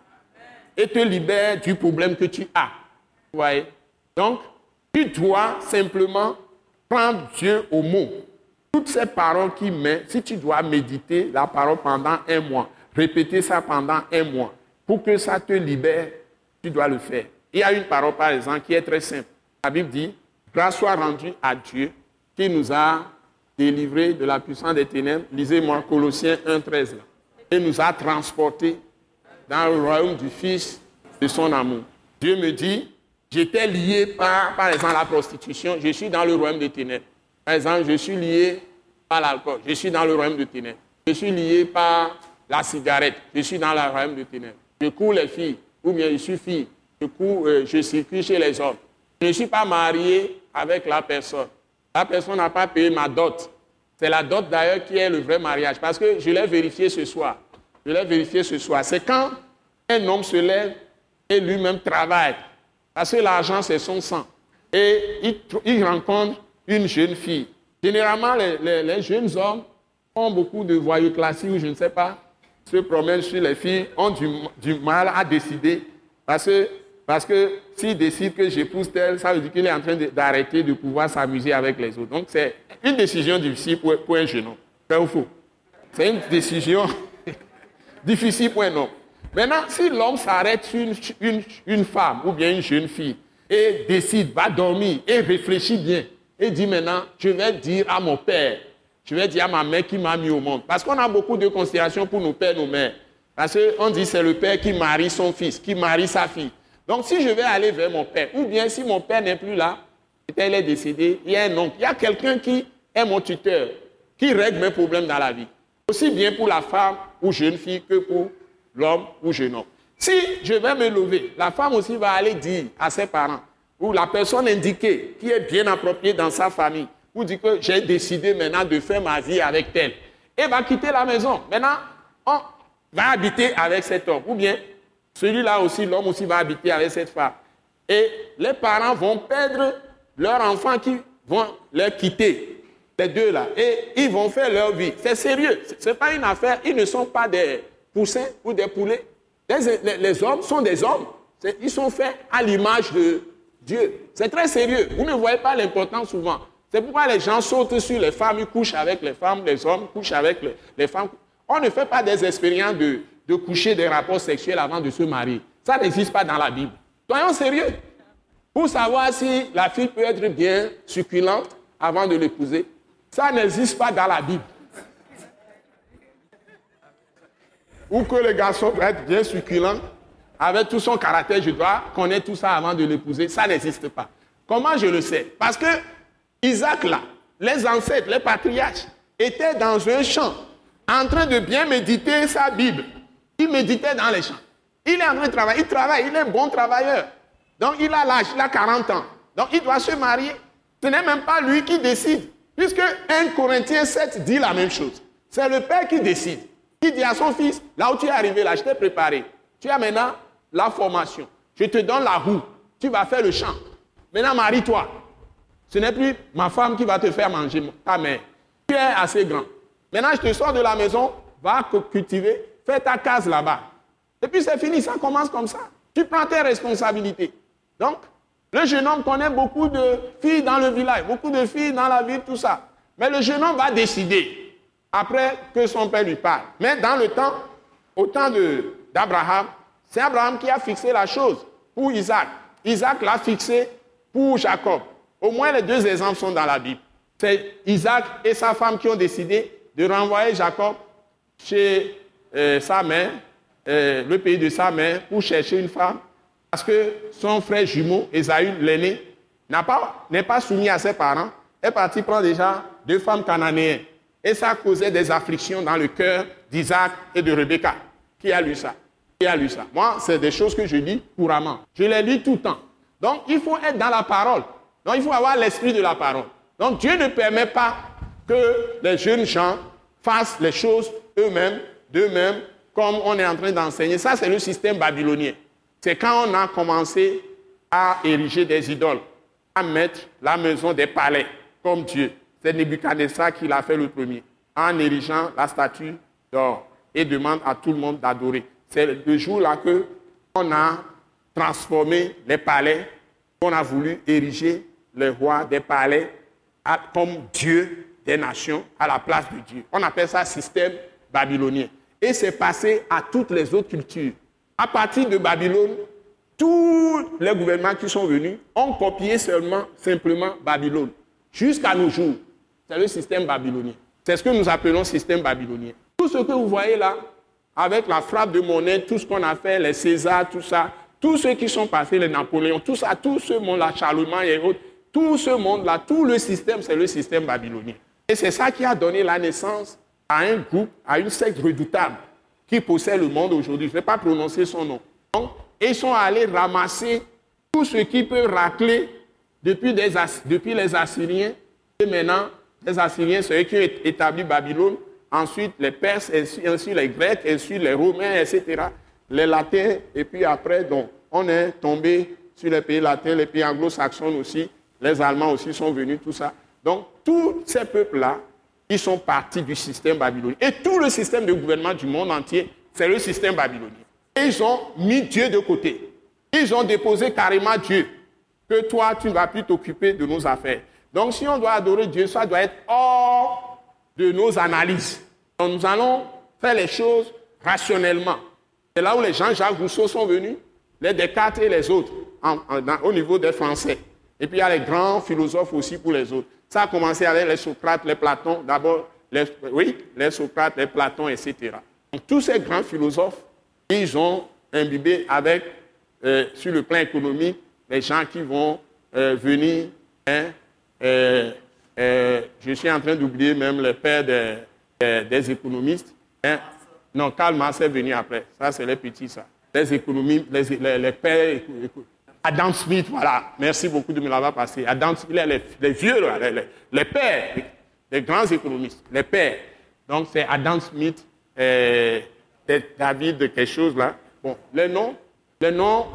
et te libère du problème que tu as. Vous voyez? Donc, tu dois simplement prendre Dieu au mot. Toutes ces paroles qu'il met, si tu dois méditer la parole pendant un mois, répéter ça pendant un mois, pour que ça te libère, tu dois le faire. Il y a une parole, par exemple, qui est très simple. La Bible dit, grâce soit rendue à Dieu qui nous a délivrés de la puissance des ténèbres. Lisez-moi Colossiens 1, 13. Et nous a transportés dans le royaume du Fils de son amour. Dieu me dit, j'étais lié par, par exemple, la prostitution, je suis dans le royaume des ténèbres. Par exemple, je suis lié par l'alcool, je suis dans le royaume des ténèbres. Je suis lié par la cigarette, je suis dans le royaume des ténèbres. Je cours les filles, ou bien je suis fille, je, cours, euh, je circule chez les hommes. Je ne suis pas marié avec la personne. La personne n'a pas payé ma dot. C'est la dot d'ailleurs qui est le vrai mariage. Parce que je l'ai vérifié ce soir. Je l'ai vérifié ce soir. C'est quand un homme se lève et lui-même travaille. Parce que l'argent, c'est son sang. Et il, rencontre une jeune fille. Généralement, les, jeunes hommes ont beaucoup de voyous classiques ou je ne sais pas, se promènent sur les filles, ont du, mal à décider. Parce que parce que s'il décide que j'épouse tel, ça veut dire qu'il est en train d'arrêter de, pouvoir s'amuser avec les autres. Donc c'est une décision difficile pour, un jeune homme. C'est ou faux C'est une décision difficile pour un homme. Maintenant, si l'homme s'arrête sur une, une, femme ou bien une jeune fille et décide, va dormir et réfléchit bien et dit maintenant, je vais dire à mon père, je vais dire à ma mère qui m'a mis au monde. Parce qu'on a beaucoup de considérations pour nos pères, nos mères. Parce qu'on dit c'est le père qui marie son fils, qui marie sa fille. Donc si je vais aller vers mon père, ou bien si mon père n'est plus là, il est décédé, il y a un oncle, il y a quelqu'un qui est mon tuteur, qui règle mes problèmes dans la vie. Aussi bien pour la femme ou jeune fille que pour l'homme ou jeune homme. Si je vais me lever, la femme aussi va aller dire à ses parents, ou la personne indiquée qui est bien appropriée dans sa famille, ou dit que j'ai décidé maintenant de faire ma vie avec tel, et va quitter la maison. Maintenant, on va habiter avec cet homme, ou bien celui-là aussi, l'homme aussi va habiter avec cette femme. Et les parents vont perdre leurs enfants qui vont les quitter, les deux là. Et ils vont faire leur vie. C'est sérieux. Ce n'est pas une affaire. Ils ne sont pas des poussins ou des poulets. Les, hommes sont des hommes. Ils sont faits à l'image de Dieu. C'est très sérieux. Vous ne voyez pas l'importance souvent. C'est pourquoi les gens sautent sur les femmes, ils couchent avec les femmes, les hommes couchent avec les femmes. On ne fait pas des expériences de, de coucher des rapports sexuels avant de se marier. Ça n'existe pas dans la Bible. Soyons sérieux. Pour savoir si la fille peut être bien succulente avant de l'épouser, ça n'existe pas dans la Bible. Ou que le garçon peut être bien succulent, avec tout son caractère, je dois connaître tout ça avant de l'épouser. Ça n'existe pas. Comment je le sais? Parce que Isaac, là, les ancêtres, les patriarches, étaient dans un champ, en train de bien méditer sa Bible. Il méditait dans les champs. Il est en train de travailler. Il travaille. Il est un bon travailleur. Donc il a l'âge. Il a 40 ans. Donc il doit se marier. Ce n'est même pas lui qui décide. Puisque 1 Corinthiens 7 dit la même chose. C'est le Père qui décide. Dit à son fils, là où tu es arrivé, là, je t'ai préparé. Tu as maintenant la formation. Je te donne la roue. Tu vas faire le champ. Maintenant, marie-toi. Ce n'est plus ma femme qui va te faire manger, ta mère. Tu es assez grand. Maintenant, je te sors de la maison, va cultiver, fais ta case là-bas. Et puis c'est fini, ça commence comme ça. Tu prends tes responsabilités. Donc, le jeune homme connaît beaucoup de filles dans le village, beaucoup de filles dans la ville, tout ça. Mais le jeune homme va décider après que son père lui parle. Mais dans le temps, au temps d'Abraham, c'est Abraham qui a fixé la chose pour Isaac. Isaac l'a fixé pour Jacob. Au moins les deux exemples sont dans la Bible. C'est Isaac et sa femme qui ont décidé de renvoyer Jacob chez euh, sa mère, euh, le pays de sa mère, pour chercher une femme, parce que son frère jumeau, Esaü, l'aîné, n'est pas, pas soumis à ses parents, est parti prendre déjà deux femmes cananéennes. Et ça causait des afflictions dans le cœur d'Isaac et de Rebecca. Qui a lu ça? Qui a lu ça? Moi, c'est des choses que je lis couramment. Je les lis tout le temps. Donc, il faut être dans la parole. Donc, il faut avoir l'esprit de la parole. Donc, Dieu ne permet pas que les jeunes gens fassent les choses eux-mêmes, d'eux-mêmes, comme on est en train d'enseigner. Ça, c'est le système babylonien. C'est quand on a commencé à ériger des idoles, à mettre la maison des palais comme Dieu. C'est Nebuchadnezzar qui l'a fait le premier, en érigeant la statue d'or et demande à tout le monde d'adorer. C'est le jour-là que on a transformé les palais, qu'on a voulu ériger les rois des palais comme Dieu des nations à la place de Dieu. On appelle ça système babylonien. Et c'est passé à toutes les autres cultures. À partir de Babylone, tous les gouvernements qui sont venus ont copié seulement, simplement Babylone. Jusqu'à nos jours, c'est le système babylonien. C'est ce que nous appelons système babylonien. Tout ce que vous voyez là, avec la frappe de monnaie, tout ce qu'on a fait, les Césars, tout ça, tous ceux qui sont passés, les Napoléons, tout ça, tout ce monde-là, Charlemagne et autres, tout ce monde-là, tout le système, c'est le système babylonien. Et c'est ça qui a donné la naissance à un groupe, à une secte redoutable qui possède le monde aujourd'hui. Je ne vais pas prononcer son nom. Donc, ils sont allés ramasser tout ce qui peut racler depuis, depuis les Assyriens. Et maintenant, les Assyriens, c'est eux qui ont établi Babylone. Ensuite, les Perses, ainsi, les Grecs, ainsi les Romains, etc. Les Latins. Et puis après, donc, on est tombé sur les pays latins, les pays anglo-saxons aussi les Allemands aussi sont venus, tout ça. Donc, tous ces peuples-là, ils sont partis du système babylonien. Et tout le système de gouvernement du monde entier, c'est le système babylonien. Ils ont mis Dieu de côté. Ils ont déposé carrément Dieu. Que toi, tu ne vas plus t'occuper de nos affaires. Donc, si on doit adorer Dieu, ça doit être hors de nos analyses. Donc, nous allons faire les choses rationnellement. C'est là où les gens Jacques Rousseau sont venus, les Descartes et les autres, au niveau des Français. Et puis il y a les grands philosophes aussi pour les autres. Ça a commencé avec les Socrates, les Platons, d'abord, oui, les Socrates, les Platons, etc. Donc tous ces grands philosophes, ils ont imbibé avec, euh, sur le plan économique, les gens qui vont euh, venir. Hein, euh, je suis en train d'oublier même le père des, économistes. Hein. Non, Karl Marx est venu après. Ça, c'est les petits, ça. Les économistes, les, les pères Adam Smith, voilà, merci beaucoup de me l'avoir passé. Adam Smith, les, les vieux, les, pères, les, grands économistes, les pères. Donc c'est Adam Smith, euh, David, quelque chose là. Bon, les noms, les noms,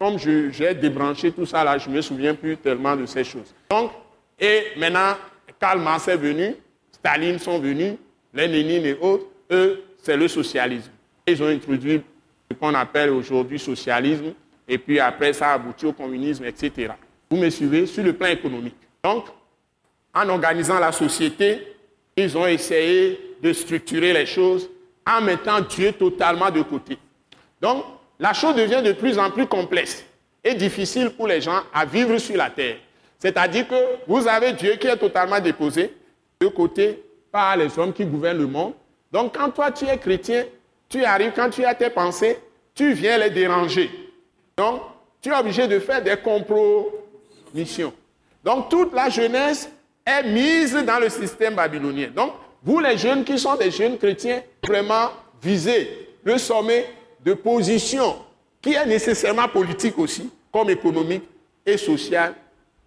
comme j'ai débranché tout ça là, je ne me souviens plus tellement de ces choses. Donc, et maintenant, Karl Marx est venu, Staline sont venus, les Lénine et autres, eux, c'est le socialisme. Ils ont introduit ce qu'on appelle aujourd'hui socialisme, et puis après ça a abouti au communisme, etc. Vous me suivez sur le plan économique. Donc, en organisant la société, ils ont essayé de structurer les choses en mettant Dieu totalement de côté. Donc, la chose devient de plus en plus complexe et difficile pour les gens à vivre sur la terre. C'est-à-dire que vous avez Dieu qui est totalement déposé de côté par les hommes qui gouvernent le monde. Donc, quand toi tu es chrétien, tu arrives, quand tu as tes pensées, tu viens les déranger. Donc, tu es obligé de faire des compromissions. Donc, toute la jeunesse est mise dans le système babylonien. Donc, vous les jeunes qui sont des jeunes chrétiens, vraiment visez le sommet de position qui est nécessairement politique aussi, comme économique et social.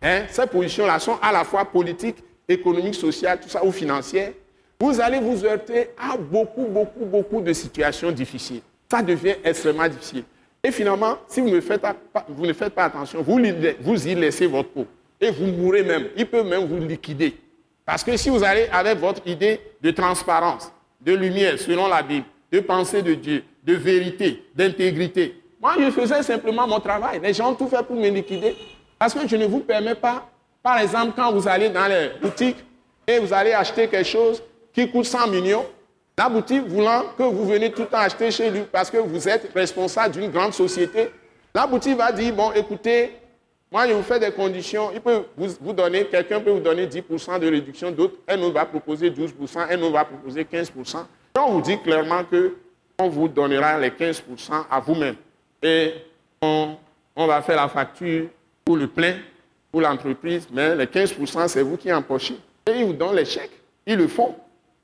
Hein? Ces positions-là sont à la fois politiques, économiques, sociales, tout ça, ou financières. vous allez vous heurter à beaucoup, beaucoup, beaucoup de situations difficiles. Ça devient extrêmement difficile. Et finalement, si vous ne faites pas, attention, vous, vous y laissez votre peau. Et vous mourrez même. Il peut même vous liquider. Parce que si vous allez avec votre idée de transparence, de lumière, selon la Bible, de pensée de Dieu, de vérité, d'intégrité, moi, je faisais simplement mon travail. Les gens ont tout fait pour me liquider. Parce que je ne vous permets pas, par exemple, quand vous allez dans les boutiques et vous allez acheter quelque chose qui coûte 100 millions, la boutique voulant que vous venez tout le temps acheter chez lui parce que vous êtes responsable d'une grande société, la boutique va dire, bon, écoutez, moi, je vous fais des conditions. Il peut vous, donner, quelqu'un peut vous donner 10% de réduction, d'autres, elle nous va proposer 12%, elle nous va proposer 15%. on vous dit clairement que on vous donnera les 15% à vous-même. Et on, on, va faire la facture le plein, pour l'entreprise, mais les 15%, c'est vous qui empochez. Et ils vous donnent les chèques. Ils le font.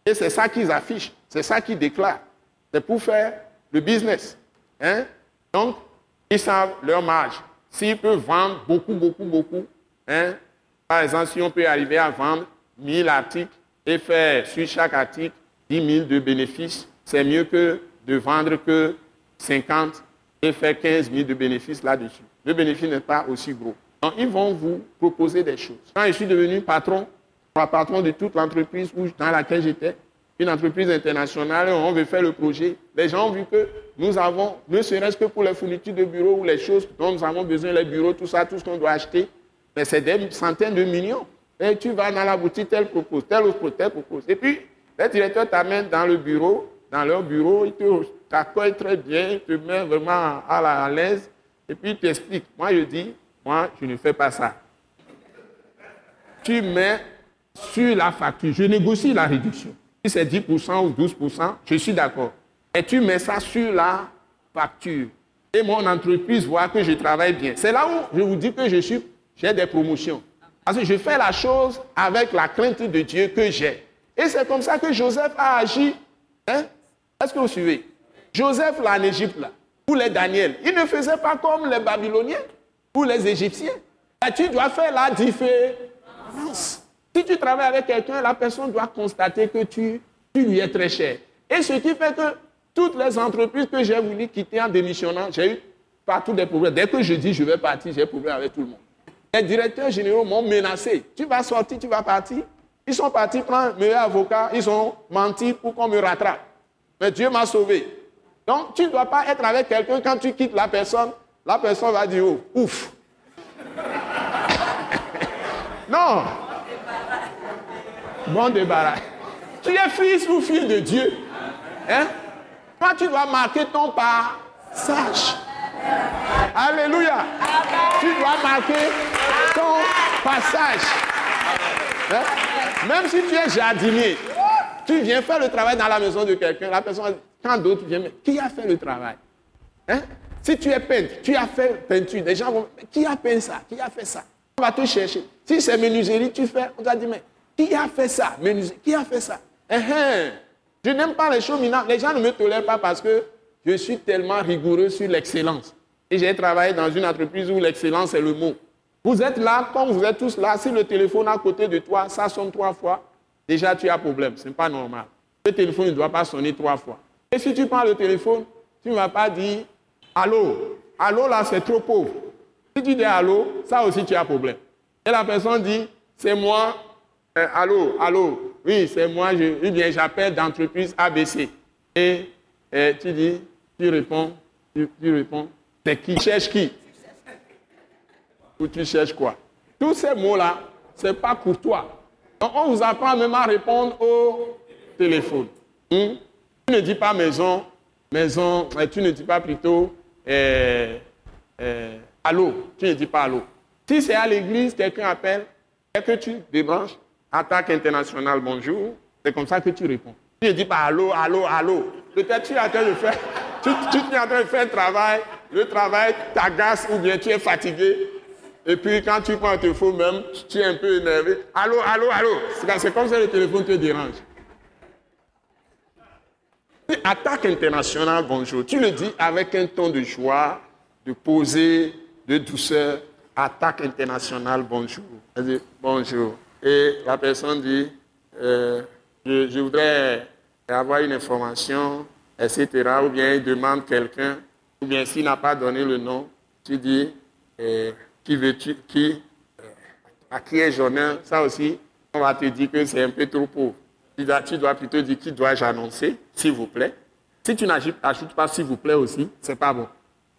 Et c'est ça qu'ils affichent. C'est ça qu'ils déclarent. C'est pour faire le business. Hein? Donc, ils savent leur marge. S'ils peuvent vendre beaucoup, beaucoup, beaucoup, hein? par exemple, si on peut arriver à vendre 1000 articles et faire sur chaque article 10 000 de bénéfices, c'est mieux que de vendre que 50 et faire 15 000 de bénéfices là-dessus. Le bénéfice n'est pas aussi gros. Donc, ils vont vous proposer des choses. Quand je suis devenu patron, patron de toute l'entreprise dans laquelle j'étais, une entreprise internationale, on veut faire le projet. Les gens ont vu que nous avons, ne serait-ce que pour les fournitures de bureaux ou les choses dont nous avons besoin, les bureaux, tout ça, tout ce qu'on doit acheter, mais c'est des centaines de millions. Et tu vas dans la boutique, tel propose, tel autre tel propose. Et puis, les directeurs t'amènent dans le bureau, dans leur bureau, ils t'accueillent très bien, ils te mettent vraiment à l'aise, et puis ils t'expliquent. Moi, je dis, moi, je ne fais pas ça. Tu mets sur la facture, je négocie la réduction. Si c'est 10% ou 12%, je suis d'accord. Et tu mets ça sur la facture. Et mon entreprise voit que je travaille bien. C'est là où je vous dis que je suis, j'ai des promotions. Parce que je fais la chose avec la crainte de Dieu que j'ai. Et c'est comme ça que Joseph a agi. Hein? Est-ce que vous suivez? Joseph, là, en Égypte, là, pour les Daniel, il ne faisait pas comme les Babyloniens, pour les Égyptiens. Tu dois faire la différence. Si tu travailles avec quelqu'un, la personne doit constater que tu, lui es très cher. Et ce qui fait que toutes les entreprises que j'ai voulu quitter en démissionnant, j'ai eu partout des problèmes. Dès que je dis je vais partir, j'ai problème avec tout le monde. Les directeurs généraux m'ont menacé. Tu vas sortir, tu vas partir. Ils sont partis prendre un meilleur avocat, ils ont menti pour qu'on me rattrape. Mais Dieu m'a sauvé. Donc, tu ne dois pas être avec quelqu'un quand tu quittes la personne, la personne va dire oh, ouf. non, bon débarras. Tu es fils ou fille de Dieu. Hein? Toi, tu dois marquer ton passage. Alléluia. Tu dois marquer ton passage. Hein? Même si tu es jardinier, tu viens faire le travail dans la maison de quelqu'un, la personne, quand d'autres viennent, qui a fait le travail hein? Si tu es peintre, tu as fait peinture, les gens vont, qui a peint ça Qui a fait ça On va te chercher. Si c'est menuiserie, tu fais, on va dire, mais qui a fait ça Qui a fait ça eh, eh. Je n'aime pas les choses. Les gens ne me tolèrent pas parce que je suis tellement rigoureux sur l'excellence. Et j'ai travaillé dans une entreprise où l'excellence est le mot. Vous êtes là, comme vous êtes tous là, si le téléphone à côté de toi, ça sonne trois fois, déjà tu as problème. Ce n'est pas normal. Le téléphone ne doit pas sonner trois fois. Et si tu prends le téléphone, tu ne vas pas dire Allô Allô là, c'est trop pauvre. Si tu dis Allô, ça aussi tu as problème. Et la personne dit C'est moi, euh, allô, allô, oui, c'est moi, je, j'appelle d'entreprise ABC. Et, tu dis, tu réponds, tu, réponds, c'est qui? Cherche qui? Ou tu cherches quoi? Tous ces mots-là, ce n'est pas courtois. Donc, on vous apprend même à répondre au téléphone. Hmm? Tu ne dis pas maison, maison, tu ne dis pas plutôt euh, euh, allô, tu ne dis pas allô. Si c'est à l'église, quelqu'un appelle, et que tu débranches, Attaque internationale, bonjour. C'est comme ça que tu réponds. Tu ne dis pas allô, allô, allô. Peut-être tu es en train de faire, tu, es en train de faire un travail, le travail t'agace ou bien tu es fatigué. Et puis quand tu prends un téléphone même, tu es un peu énervé. Allô, allô, allô. C'est comme ça que le téléphone te dérange. Attaque internationale, bonjour. Tu le dis avec un ton de joie, de poser, de douceur. Attaque internationale, bonjour. Bonjour. Et la personne dit, euh, je, voudrais avoir une information, etc. Ou bien il demande quelqu'un, ou bien s'il n'a pas donné le nom, tu dis, eh, qui veux-tu, qui, euh, à qui est Ça aussi, on va te dire que c'est un peu trop pauvre. Tu dois, plutôt dire qui dois-je annoncer, s'il vous plaît? Si tu n'ajoutes pas s'il vous plaît aussi, c'est pas bon.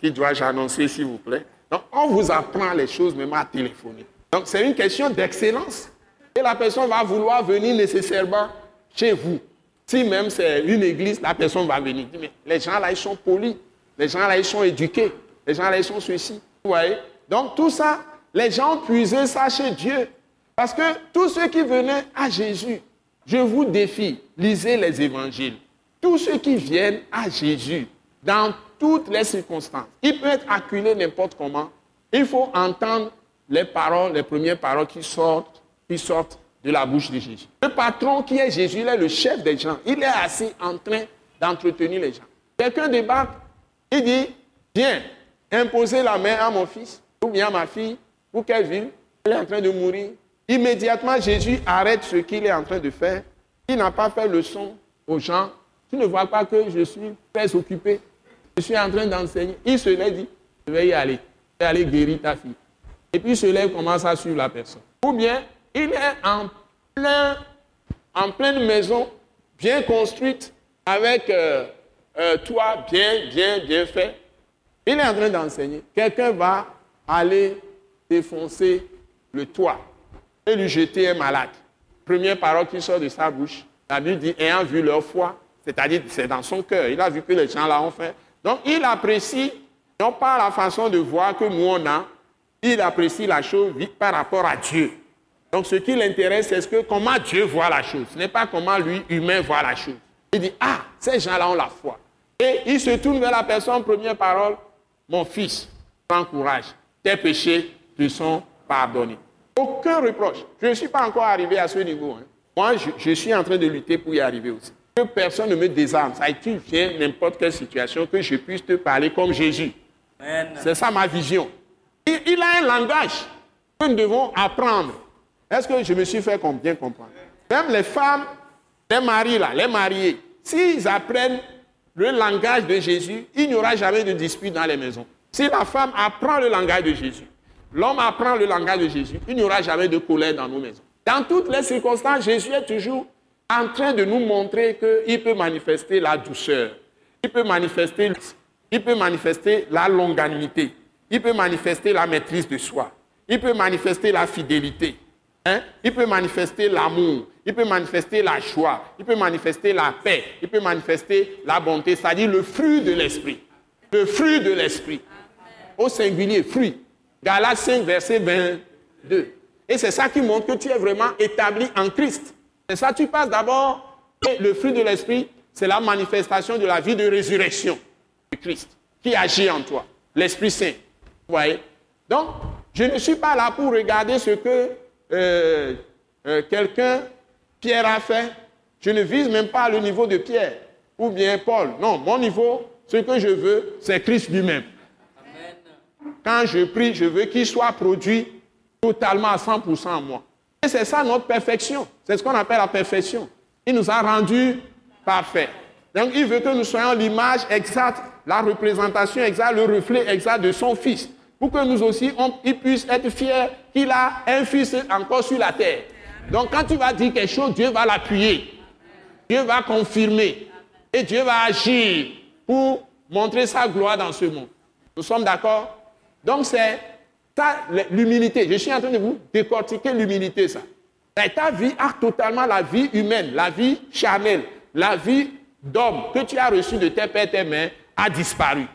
Qui dois-je annoncer, s'il vous plaît? Donc, on vous apprend les choses même à téléphoner. Donc, c'est une question d'excellence. Et la personne va vouloir venir nécessairement chez vous. Si même c'est une église, la personne va venir. Les gens là, ils sont polis. Les gens là, ils sont éduqués. Les gens là, ils sont ceci. Vous voyez? Donc, tout ça, les gens puisaient ça chez Dieu. Parce que tous ceux qui venaient à Jésus, je vous défie, lisez les évangiles. Tous ceux qui viennent à Jésus, dans toutes les circonstances, ils peuvent être acculés n'importe comment. Il faut entendre les paroles, les premières paroles qui sortent, qui sortent de la bouche de Jésus. Le patron qui est Jésus, il est le chef des gens. Il est assis en train d'entretenir les gens. Quelqu'un débarque, il dit, viens, imposez la main à mon fils ou bien à ma fille, pour qu'elle vive. Elle est en train de mourir. Immédiatement, Jésus arrête ce qu'il est en train de faire. Il n'a pas fait le son aux gens. Tu ne vois pas que je suis très occupé. Je suis en train d'enseigner. Il se lève, dit, je vais y aller. Je vais aller guérir ta fille. Et puis il se lève, commence à suivre la personne. Ou bien, il est en, plein, en pleine maison, bien construite, avec euh, euh, toit bien, bien, bien fait. Il est en train d'enseigner. Quelqu'un va aller défoncer le toit et lui jeter un malade. Première parole qui sort de sa bouche, la Bible dit, ayant vu leur foi, c'est-à-dire c'est dans son cœur, il a vu que les gens là ont fait. Donc il apprécie, non pas la façon de voir que nous on a, il apprécie la chose par rapport à Dieu. Donc ce qui l'intéresse, c'est ce comment Dieu voit la chose. Ce n'est pas comment lui, humain, voit la chose. Il dit, ah, ces gens-là ont la foi. Et il se tourne vers la personne, première parole, mon fils, prends courage, tes péchés te sont pardonnés. Aucun reproche. Je ne suis pas encore arrivé à ce niveau. Hein. Moi, je, suis en train de lutter pour y arriver aussi. Que personne ne me désarme. Ça tu viens n'importe quelle situation, que je puisse te parler comme Jésus. C'est ça ma vision. Il, il, a un langage que nous devons apprendre. Est-ce que je me suis fait bien comprendre? Même les femmes, les maris là, les mariés, s'ils apprennent le langage de Jésus, il n'y aura jamais de dispute dans les maisons. Si la femme apprend le langage de Jésus, l'homme apprend le langage de Jésus, il n'y aura jamais de colère dans nos maisons. Dans toutes les circonstances, Jésus est toujours en train de nous montrer qu'il peut manifester la douceur, il peut manifester, il peut manifester la longanimité, il peut manifester la maîtrise de soi, il peut manifester la fidélité, hein? il peut manifester l'amour, il peut manifester la joie, il peut manifester la paix, il peut manifester la bonté, c'est-à-dire le fruit de l'esprit. Le fruit de l'esprit. Au singulier, fruit. Galates 5, verset 22. Et c'est ça qui montre que tu es vraiment établi en Christ. C'est ça, tu passes d'abord, et le fruit de l'esprit, c'est la manifestation de la vie de résurrection de Christ qui agit en toi. L'Esprit Saint. Vous voyez? Donc, je ne suis pas là pour regarder ce que euh, euh, quelqu'un, Pierre, a fait. Je ne vise même pas le niveau de Pierre ou bien Paul. Non, mon niveau, ce que je veux, c'est Christ lui-même. Quand je prie, je veux qu'il soit produit totalement à 100% en moi. Et c'est ça notre perfection. C'est ce qu'on appelle la perfection. Il nous a rendus parfaits. Donc il veut que nous soyons l'image exacte, la représentation exacte, le reflet exact de son Fils. Pour que nous aussi, il puisse être fier qu'il a un Fils encore sur la terre. Donc quand tu vas dire quelque chose, Dieu va l'appuyer. Dieu va confirmer. Et Dieu va agir pour montrer sa gloire dans ce monde. Nous sommes d'accord? Donc c'est l'humilité. Je suis en train de vous décortiquer l'humilité, ça. Ta vie a totalement la vie humaine, la vie charnelle, la vie d'homme que tu as reçue de tes pères, tes mères, a disparu.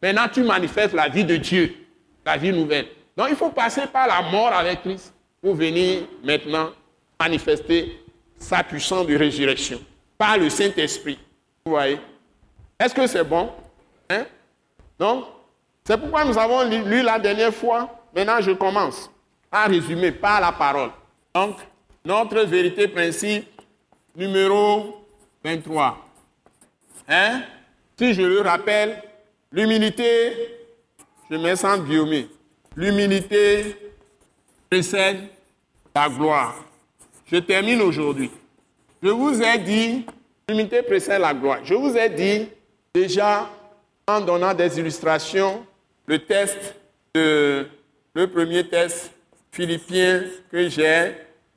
Maintenant, tu manifestes la vie de Dieu, la vie nouvelle. Donc, il faut passer par la mort avec Christ pour venir maintenant manifester sa puissance de résurrection par le Saint-Esprit. Vous voyez? Est-ce que c'est bon? Hein? Donc, c'est pourquoi nous avons lu la dernière fois. Maintenant, je commence à résumer par la parole. Donc, notre vérité principe numéro 23. Hein? Si je le rappelle, l'humilité, je mets sans biomé. L'humilité précède la gloire. Je termine aujourd'hui. Je vous ai dit, l'humilité précède la gloire. Je vous ai dit déjà en donnant des illustrations, le test de, le premier test philippiens que j'ai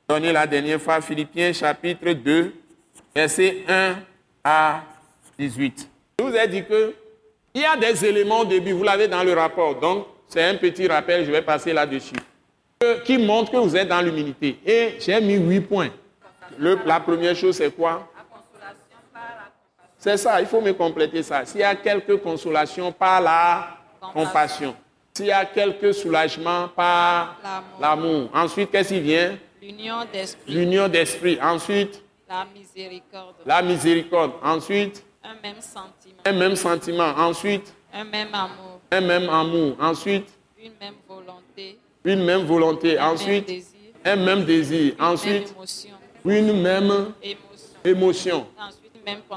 donné la dernière fois, Philippiens chapitre 2, versets 1 à 18. Je vous ai dit que il y a des éléments au début, vous l'avez dans le rapport, donc c'est un petit rappel, je vais passer là-dessus, qui montre que vous êtes dans l'humilité. Et j'ai mis huit points. la première chose, c'est quoi? C'est ça, il faut me compléter ça. S'il y a quelques consolations par la compassion, s'il y a quelques soulagements par l'amour, ensuite, qu'est-ce qui vient? L'union d'esprit. L'union d'esprit. Ensuite, la miséricorde. La miséricorde. Ensuite, un même sentiment. Un même sentiment. Ensuite, un même amour. Un même amour. Ensuite, une même volonté. Une même volonté. Ensuite, un même désir. Ensuite, une même émotion.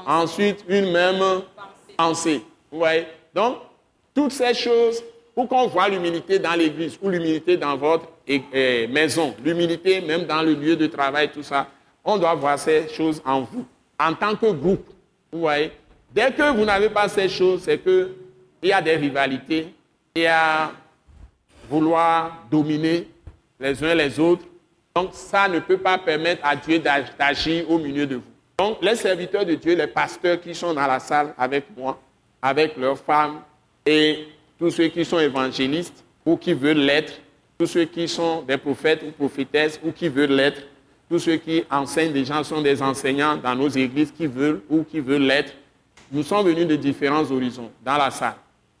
Ensuite, une même pensée. Vous voyez? Donc, toutes ces choses, pour qu'on voit l'humilité dans l'église ou l'humilité dans votre maison, l'humilité même dans le lieu de travail, tout ça, on doit voir ces choses en vous, en tant que groupe. Vous voyez Dès que vous n'avez pas ces choses, c'est qu'il y a des rivalités, il y a vouloir dominer les uns les autres. Donc ça ne peut pas permettre à Dieu d'agir au milieu de vous. Donc les serviteurs de Dieu, les pasteurs qui sont dans la salle avec moi, avec leurs femmes et tous ceux qui sont évangélistes ou qui veulent l'être, tous ceux qui sont des prophètes ou prophétesses ou qui veulent l'être, tous ceux qui enseignent des gens sont des enseignants dans nos églises qui veulent ou qui veulent l'être. Nous sommes venus de différents horizons dans la salle.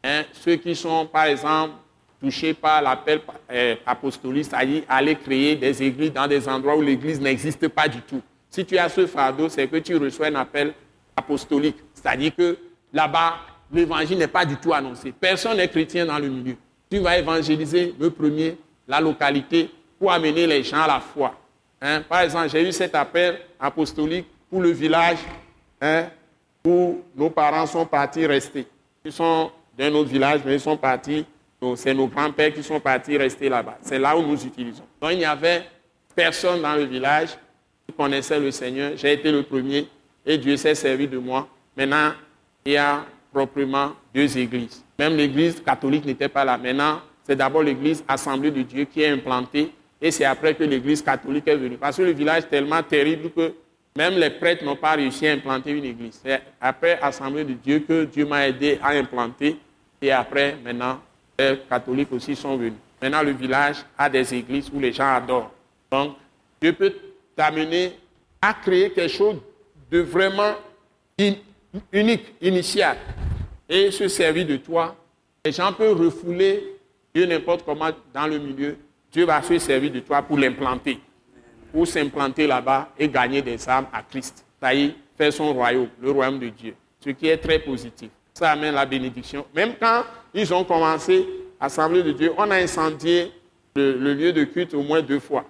Hein, ceux qui sont, par exemple, touchés par l'appel euh, apostolique, c'est-à-dire aller créer des églises dans des endroits où l'église n'existe pas du tout. Si tu as ce fardeau, c'est que tu reçois un appel apostolique. C'est-à-dire que là-bas, l'évangile n'est pas du tout annoncé. Personne n'est chrétien dans le milieu. Tu vas évangéliser le premier, la localité, pour amener les gens à la foi. Hein? Par exemple, j'ai eu cet appel apostolique pour le village hein, où nos parents sont partis rester. Ils sont d'un autre village, mais ils sont partis. C'est nos grands-pères qui sont partis rester là-bas. C'est là où nous utilisons. Donc il n'y avait personne dans le village qui connaissait le Seigneur. J'ai été le premier et Dieu s'est servi de moi. Maintenant, il y a proprement deux églises. Même l'église catholique n'était pas là. Maintenant, c'est d'abord l'église Assemblée de Dieu qui est implantée et c'est après que l'église catholique est venue. Parce que le village est tellement terrible que même les prêtres n'ont pas réussi à implanter une église. C'est après Assemblée de Dieu que Dieu m'a aidé à implanter. Et après, maintenant, les catholiques aussi sont venus. Maintenant, le village a des églises où les gens adorent. Donc, Dieu peut t'amener à créer quelque chose de vraiment unique, initial, et se servir de toi. Les gens peuvent refouler Dieu n'importe comment dans le milieu Dieu va se servir de toi pour l'implanter, pour s'implanter là-bas et gagner des âmes à Christ. Ça y faire son royaume, le royaume de Dieu. Ce qui est très positif. Ça amène la bénédiction. Même quand ils ont commencé l'Assemblée de Dieu, on a incendié le, lieu de culte au moins deux fois.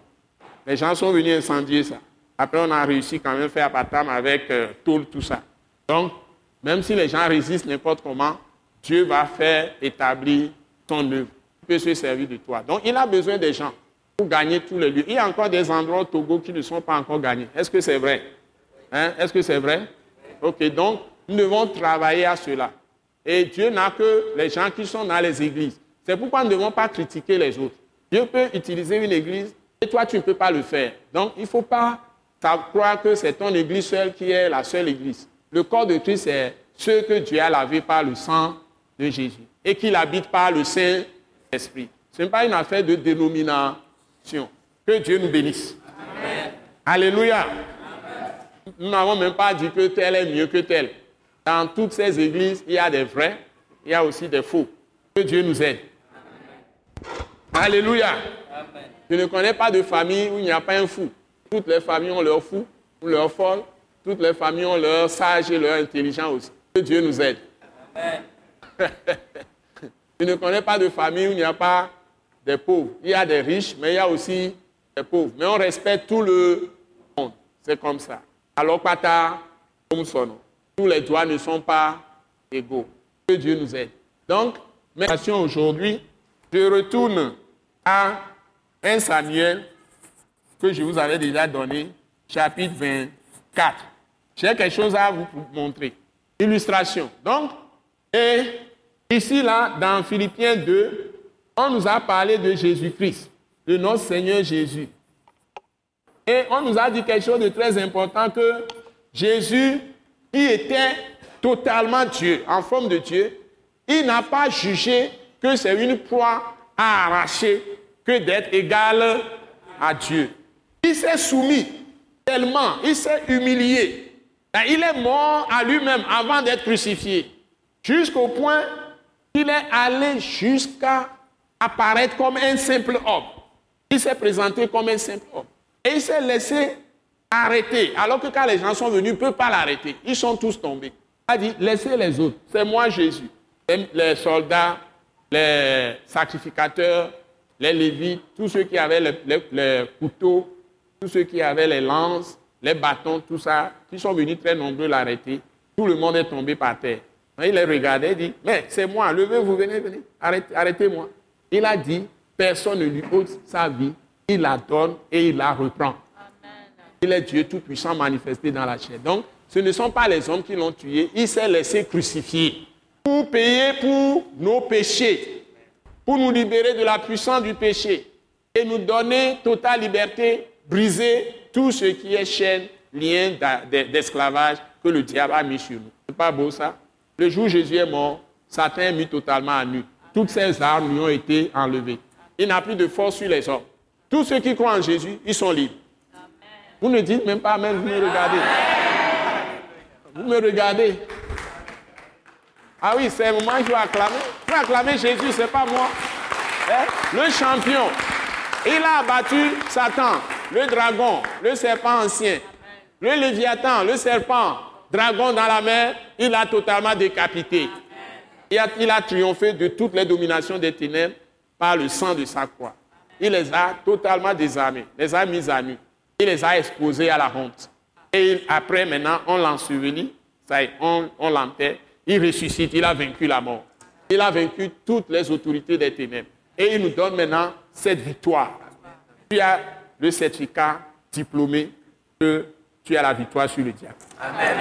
Les gens sont venus incendier ça. Après, on a réussi quand même à faire Patam avec euh, tout ça. Donc, même si les gens résistent n'importe comment, Dieu va faire établir son œuvre peut se servir de toi. Donc, il a besoin des gens pour gagner tous les lieux. Il y a encore des endroits au Togo qui ne sont pas encore gagnés. Est-ce que c'est vrai? Hein? Est-ce que c'est vrai? Ok, donc, nous devons travailler à cela. Et Dieu n'a que les gens qui sont dans les églises. C'est pourquoi nous ne devons pas critiquer les autres. Dieu peut utiliser une église et toi, tu ne peux pas le faire. Donc, il ne faut pas croire que c'est ton église seule qui est la seule église. Le corps de Christ, c'est ce que Dieu a lavé par le sang de Jésus et qu'il habite par le Saint esprit. Ce n'est pas une affaire de dénomination. Que Dieu nous bénisse. Alléluia. Nous n'avons même pas dit que tel est mieux que tel. Dans toutes ces églises, il y a des vrais, il y a aussi des faux. Que Dieu nous aide. Alléluia. Je ne connais pas de famille où il n'y a pas un fou. Toutes les familles ont leur fou ou leur folle. Toutes les familles ont leur sage et leur intelligent aussi. Que Dieu nous aide. Je ne connais pas de famille où il n'y a pas des pauvres. Il y a des riches, mais il y a aussi des pauvres. Mais on respecte tout le monde. C'est comme ça. Alors, pata, comme son Tous les droits ne sont pas égaux. Que Dieu nous aide. Donc, merci aujourd'hui. Je retourne à 1 Samuel que je vous avais déjà donné, chapitre 24. 4. J'ai quelque chose à vous montrer. Illustration. Donc, et ici, là, dans Philippiens 2, on nous a parlé de Jésus-Christ, de notre Seigneur Jésus. Et on nous a dit quelque chose de très important que Jésus, qui était totalement Dieu, en forme de Dieu, il n'a pas jugé que c'est une proie à arracher que d'être égal à Dieu. Il s'est soumis tellement, il s'est humilié. Il est mort à lui-même avant d'être crucifié, jusqu'au point qu'il est allé jusqu'à apparaître comme un simple homme. Il s'est présenté comme un simple homme. Et il s'est laissé arrêter. Alors que quand les gens sont venus, il ne peut pas l'arrêter. Ils sont tous tombés. Il a dit, laissez les autres. C'est moi Jésus. Les soldats, les sacrificateurs, les lévites, tous ceux qui avaient les, couteaux, tous ceux qui avaient les lances, les bâtons, tout ça, qui sont venus très nombreux l'arrêter. Tout le monde est tombé par terre. Il les regardait et dit, mais c'est moi, levez-vous, venez, venez, arrêtez-moi. Il a dit, personne ne lui ôte sa vie, il la donne et il la reprend. Il est Dieu tout-puissant manifesté dans la chair. Donc, ce ne sont pas les hommes qui l'ont tué, il s'est laissé crucifier pour payer pour nos péchés, pour nous libérer de la puissance du péché et nous donner totale liberté, briser tout ce qui est chaîne, lien d'esclavage que le diable a mis sur nous. C'est pas beau ça? Le jour Jésus est mort, Satan est mis totalement à nu. Toutes ses armes lui ont été enlevées. Il n'a plus de force sur les hommes. Tous ceux qui croient en Jésus, ils sont libres. Vous ne dites même pas Amen, vous me regardez. Vous me regardez. Ah oui, c'est moi qui vais acclamer. Je vais acclamer Jésus, c'est pas moi. Hein? Le champion. Il a abattu Satan, le dragon, le serpent ancien, le léviathan, le serpent, dragon dans la mer, il a totalement décapité. Il a, triomphé de toutes les dominations des ténèbres par le sang de sa croix. Il les a totalement désarmés, les a mis à nu. Il les a exposés à la honte. Et après, maintenant, on l'ensevelit, ça on, on l'enterre, il ressuscite, il a vaincu la mort. Il a vaincu toutes les autorités des ténèbres. Et il nous donne maintenant cette victoire. Tu as le certificat diplômé que tu as la victoire sur le diable. Amen.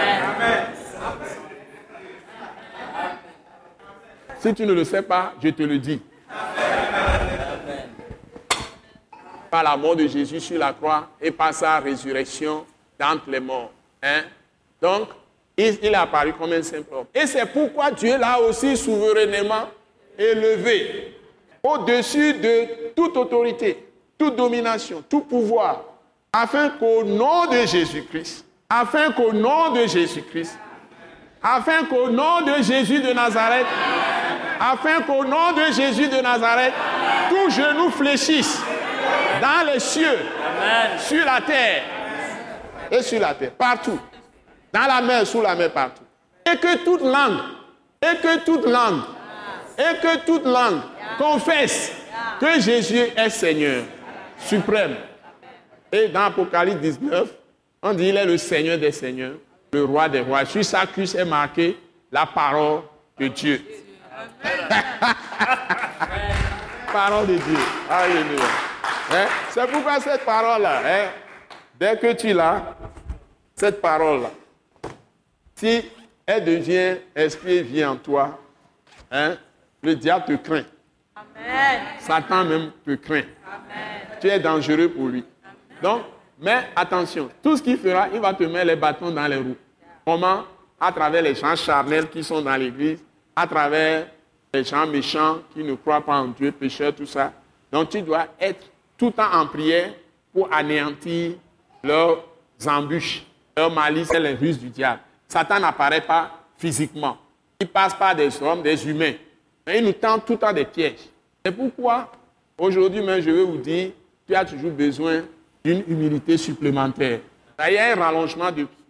Si tu ne le sais pas, je te le dis. Par la mort de Jésus sur la croix et par sa résurrection d'entre les morts. Hein? Donc, il, il, apparu comme un simple homme. Et c'est pourquoi Dieu l'a aussi souverainement élevé au-dessus de toute autorité, toute domination, tout pouvoir, afin qu'au nom de Jésus-Christ, afin qu'au nom de Jésus-Christ, afin qu'au nom de Jésus de Nazareth, afin qu'au nom de Jésus de Nazareth, tout genou fléchisse dans les cieux, sur la terre et sur la terre, partout, dans la mer, sous la mer, partout. Et que toute langue, et que toute langue, et que toute langue confesse que Jésus est Seigneur suprême. Et dans Apocalypse 19, on dit il est le Seigneur des Seigneurs, le roi des rois. Sur sa cuisse est marqué la parole de Dieu. parole de Dieu. Alléluia. Hein? C'est pourquoi cette parole-là, hein, dès que tu l'as, cette parole-là, si elle devient esprit et vit en toi, hein, le diable te craint. Satan même te craint. Tu es dangereux pour lui. Donc, mais attention, tout ce qu'il fera, il va te mettre les bâtons dans les roues. Comment? À travers les gens charnels qui sont dans l'église, à travers les gens méchants qui ne croient pas en Dieu, pécheurs, tout ça. Donc tu dois être tout le temps en prière pour anéantir leurs embûches, leurs malices et les ruses du diable. Satan n'apparaît pas physiquement. Il passe par des hommes, des humains. Mais il nous tend tout le temps des pièges. C'est pourquoi, aujourd'hui même, je vais vous dire, tu as toujours besoin d'une humilité supplémentaire. Il y a un rallongement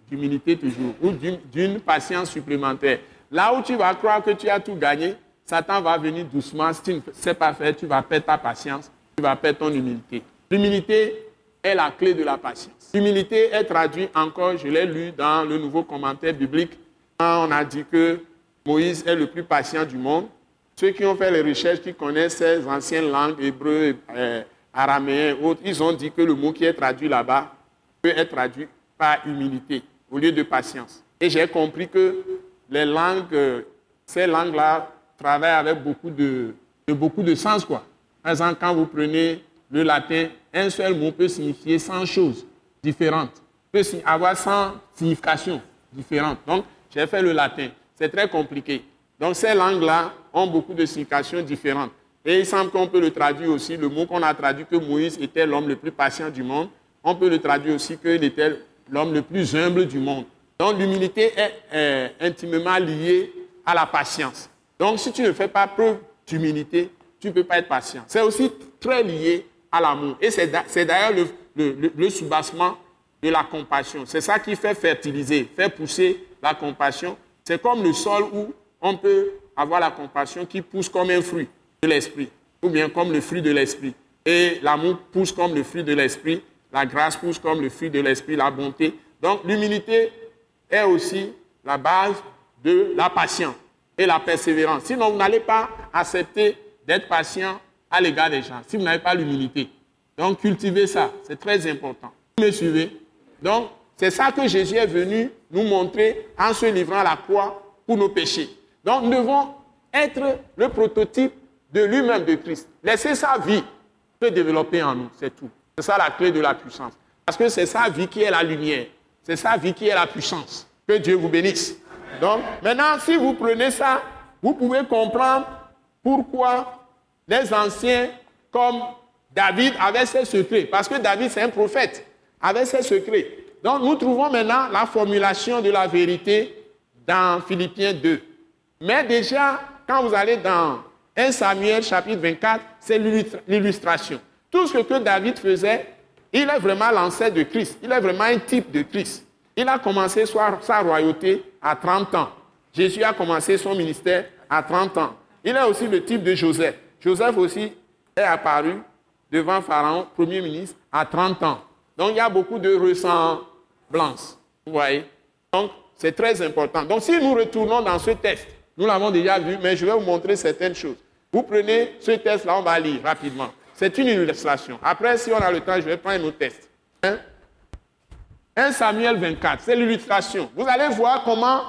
d'humilité toujours, ou d'une patience supplémentaire. Là où tu vas croire que tu as tout gagné, Satan va venir doucement. Si tu ne sais pas faire, tu vas perdre ta patience, tu vas perdre ton humilité. L'humilité est la clé de la patience. L'humilité est traduite encore, je l'ai lu dans le nouveau commentaire biblique, on a dit que Moïse est le plus patient du monde. Ceux qui ont fait les recherches, qui connaissent ces anciennes langues, hébreu, euh, araméen, autres, ils ont dit que le mot qui est traduit là-bas peut être traduit par humilité. au lieu de patience. Et j'ai compris que les langues, euh, ces langues-là travaillent avec beaucoup de, beaucoup de sens. Quoi. Par exemple, quand vous prenez le latin, un seul mot peut signifier 100 choses différentes, peut avoir 100 significations différentes. Donc, j'ai fait le latin. C'est très compliqué. Donc, ces langues-là ont beaucoup de significations différentes. Et il semble qu'on peut le traduire aussi, le mot qu'on a traduit que Moïse était l'homme le plus patient du monde, on peut le traduire aussi qu'il était l'homme le plus humble du monde. Donc, l'humilité est intimement liée à la patience. Donc, si tu ne fais pas preuve d'humilité, tu ne peux pas être patient. C'est aussi très lié à l'amour. Et c'est d'ailleurs le, le, soubassement de la compassion. C'est ça qui fait fertiliser, fait pousser la compassion. C'est comme le sol où on peut avoir la compassion qui pousse comme un fruit de l'esprit, ou bien comme le fruit de l'esprit. Et l'amour pousse comme le fruit de l'esprit, la grâce pousse comme le fruit de l'esprit, la bonté. Donc l'humilité est aussi la base de la patience et la persévérance. Sinon, vous n'allez pas accepter d'être patient à l'égard des gens, si vous n'avez pas l'humilité. Donc, cultivez ça, c'est très important. Vous me suivez? Donc, c'est ça que Jésus est venu nous montrer en se livrant à la croix pour nos péchés. Donc, nous devons être le prototype de lui-même, de Christ. Laisser sa vie se développer en nous, c'est tout. C'est ça la clé de la puissance. Parce que c'est sa vie qui est la lumière. C'est sa vie qui est la puissance. Que Dieu vous bénisse. Donc, maintenant, si vous prenez ça, vous pouvez comprendre pourquoi les anciens comme David avaient ses secrets. Parce que David, c'est un prophète, avait ses secrets. Donc, nous trouvons maintenant la formulation de la vérité dans Philippiens 2. Mais déjà, quand vous allez dans 1 Samuel chapitre 24, c'est l'illustration. Tout ce que David faisait, il est vraiment l'ancêtre de Christ. Il est vraiment un type de Christ. Il a commencé sa royauté à 30 ans. Jésus a commencé son ministère à 30 ans. Il est aussi le type de Joseph. Joseph aussi est apparu devant Pharaon, premier ministre, à 30 ans. Donc il y a beaucoup de ressemblances. Vous voyez? Donc c'est très important. Donc si nous retournons dans ce test, nous l'avons déjà vu, mais je vais vous montrer certaines choses. Vous prenez ce test-là, on va lire rapidement. C'est une illustration. Après, si on a le temps, je vais prendre un autre test. 1 hein? Samuel 24, c'est l'illustration. Vous allez voir comment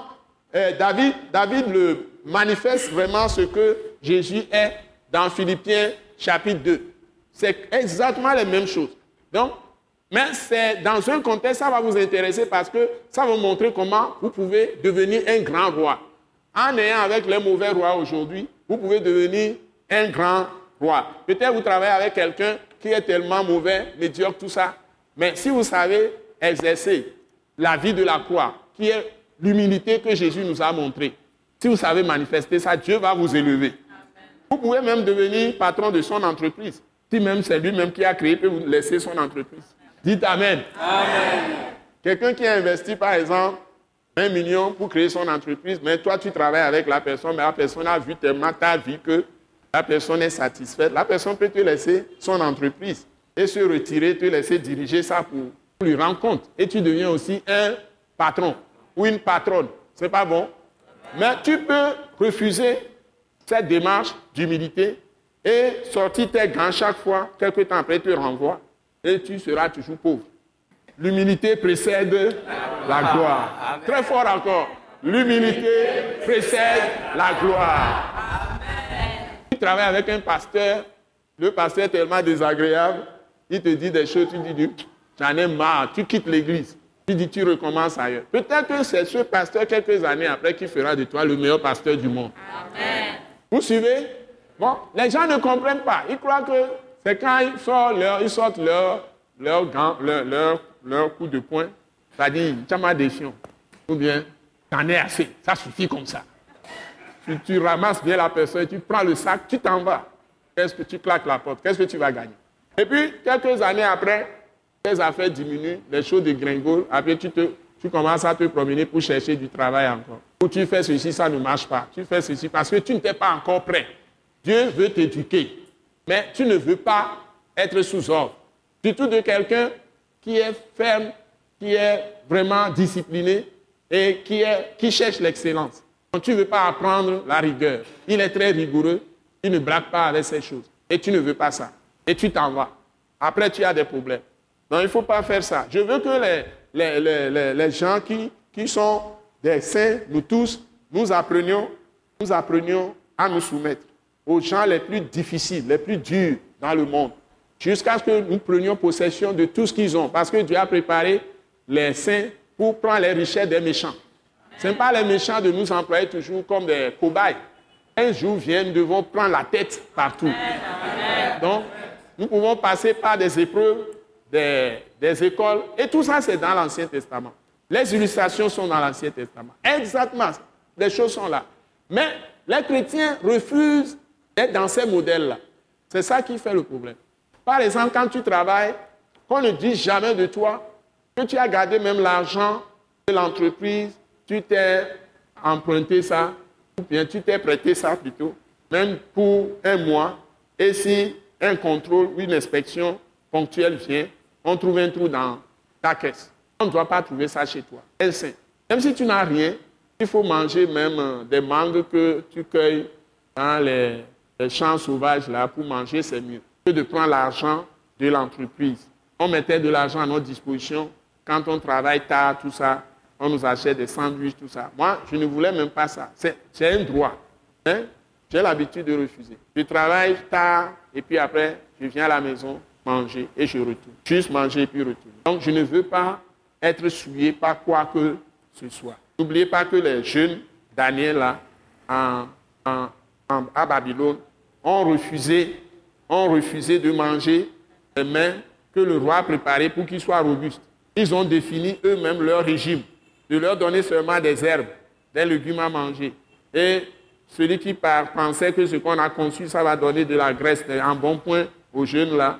euh, David, David le manifeste vraiment ce que Jésus est dans Philippiens chapitre 2. C'est exactement les mêmes choses. Donc, mais c'est dans un contexte, ça va vous intéresser parce que ça va vous montrer comment vous pouvez devenir un grand roi. En ayant avec les mauvais rois aujourd'hui, vous pouvez devenir un grand roi. Peut-être vous travaillez avec quelqu'un qui est tellement mauvais, médiocre, tout ça. Mais si vous savez exercer la vie de la croix, qui est l'humilité que Jésus nous a montrée, si vous savez manifester ça, Dieu va vous élever. Vous pouvez même devenir patron de son entreprise. Si même c'est lui-même qui a créé, peut vous laisser son entreprise. Dites Amen. Amen. Quelqu'un qui a investi, par exemple, 20 millions pour créer son entreprise, mais toi, tu travailles avec la personne, mais la personne a vu tellement ta vie que la personne est satisfaite. La personne peut te laisser son entreprise et se retirer, te laisser diriger ça pour, lui rendre compte. Et tu deviens aussi un patron ou une patronne. C'est pas bon? Mais tu peux refuser cette démarche d'humilité et sortir tes gants chaque fois, quelque temps après, tu renvoies et tu seras toujours pauvre. L'humilité précède la gloire. Très fort encore. L'humilité précède la gloire. Tu travailles avec un pasteur, le pasteur est tellement désagréable, il te dit des choses, tu dis, j'en ai marre, tu quittes l'église. Tu dis, tu recommences ailleurs. Peut-être que c'est ce pasteur, quelques années après, qui fera de toi le meilleur pasteur du monde. Amen. Vous suivez? Bon, les gens ne comprennent pas. Ils croient que c'est quand ils sortent leur, ils sortent leur, leur, leur, leur, coup de poing, c'est-à-dire, tu as ma défiance. Ou bien, t'en es assez, ça suffit comme ça. Tu, ramasses bien la personne, tu prends le sac, tu t'en vas. Qu'est-ce que tu claques la porte? Qu'est-ce que tu vas gagner? Et puis, quelques années après, les affaires diminuent, les choses dégringolent, après tu, te, tu commences à te promener pour chercher du travail encore. Ou tu fais ceci, ça ne marche pas. Tu fais ceci parce que tu n'es pas encore prêt. Dieu veut t'éduquer, mais tu ne veux pas être sous ordre. Surtout de quelqu'un qui est ferme, qui est vraiment discipliné et qui, est, qui cherche l'excellence. Donc tu ne veux pas apprendre la rigueur. Il est très rigoureux, il ne braque pas avec ces choses. Et tu ne veux pas ça. Et tu t'en vas. Après, tu as des problèmes. Donc il ne faut pas faire ça. Je veux que les, les, les- les- les gens qui, qui sont des saints, nous tous, nous apprenions, nous apprenions à nous soumettre aux gens les plus difficiles, les plus durs dans le monde, jusqu'à ce que nous prenions possession de tout ce qu'ils ont, parce que Dieu a préparé les saints pour prendre les richesses des méchants. Ce n'est pas les méchants de nous employer toujours comme des cobayes. Un jour vient, nous devons prendre la tête partout. Donc, nous pouvons passer par des épreuves, des, des écoles, et tout ça, c'est dans l'Ancien Testament. Les illustrations sont dans l'Ancien Testament. Exactement, les choses sont là. Mais les chrétiens refusent d'être dans ces modèles-là. C'est ça qui fait le problème. Par exemple, quand tu travailles, qu'on ne dise jamais de toi que tu as gardé même l'argent de l'entreprise, tu t'es emprunté ça, ou bien tu t'es prêté ça plutôt, même pour un mois, et si un contrôle ou une inspection ponctuelle vient, on trouve un trou dans ta caisse. On ne doit pas trouver ça chez toi. Même si tu n'as rien, il faut manger même euh, des mangues que tu cueilles dans les, champs sauvages pour manger, c'est mieux de prendre l'argent de l'entreprise. On mettait de l'argent à notre disposition quand on travaille tard, tout ça. On nous achète des sandwichs, tout ça. Moi, je ne voulais même pas ça. C'est un droit. Hein? J'ai l'habitude de refuser. Je travaille tard et puis après, je viens à la maison manger et je retourne. Juste manger et puis retourner. Donc, je ne veux pas être souillé par quoi que ce soit. N'oubliez pas que les jeunes, Daniel, là, à Babylone, ont refusé, ont refusé de manger les mains que le roi a préparées pour qu'ils soient robustes. Ils ont défini eux-mêmes leur régime, de leur donner seulement des herbes, des légumes à manger. Et celui qui pensait que ce qu'on a conçu, ça va donner de la graisse, en bon point aux jeunes là,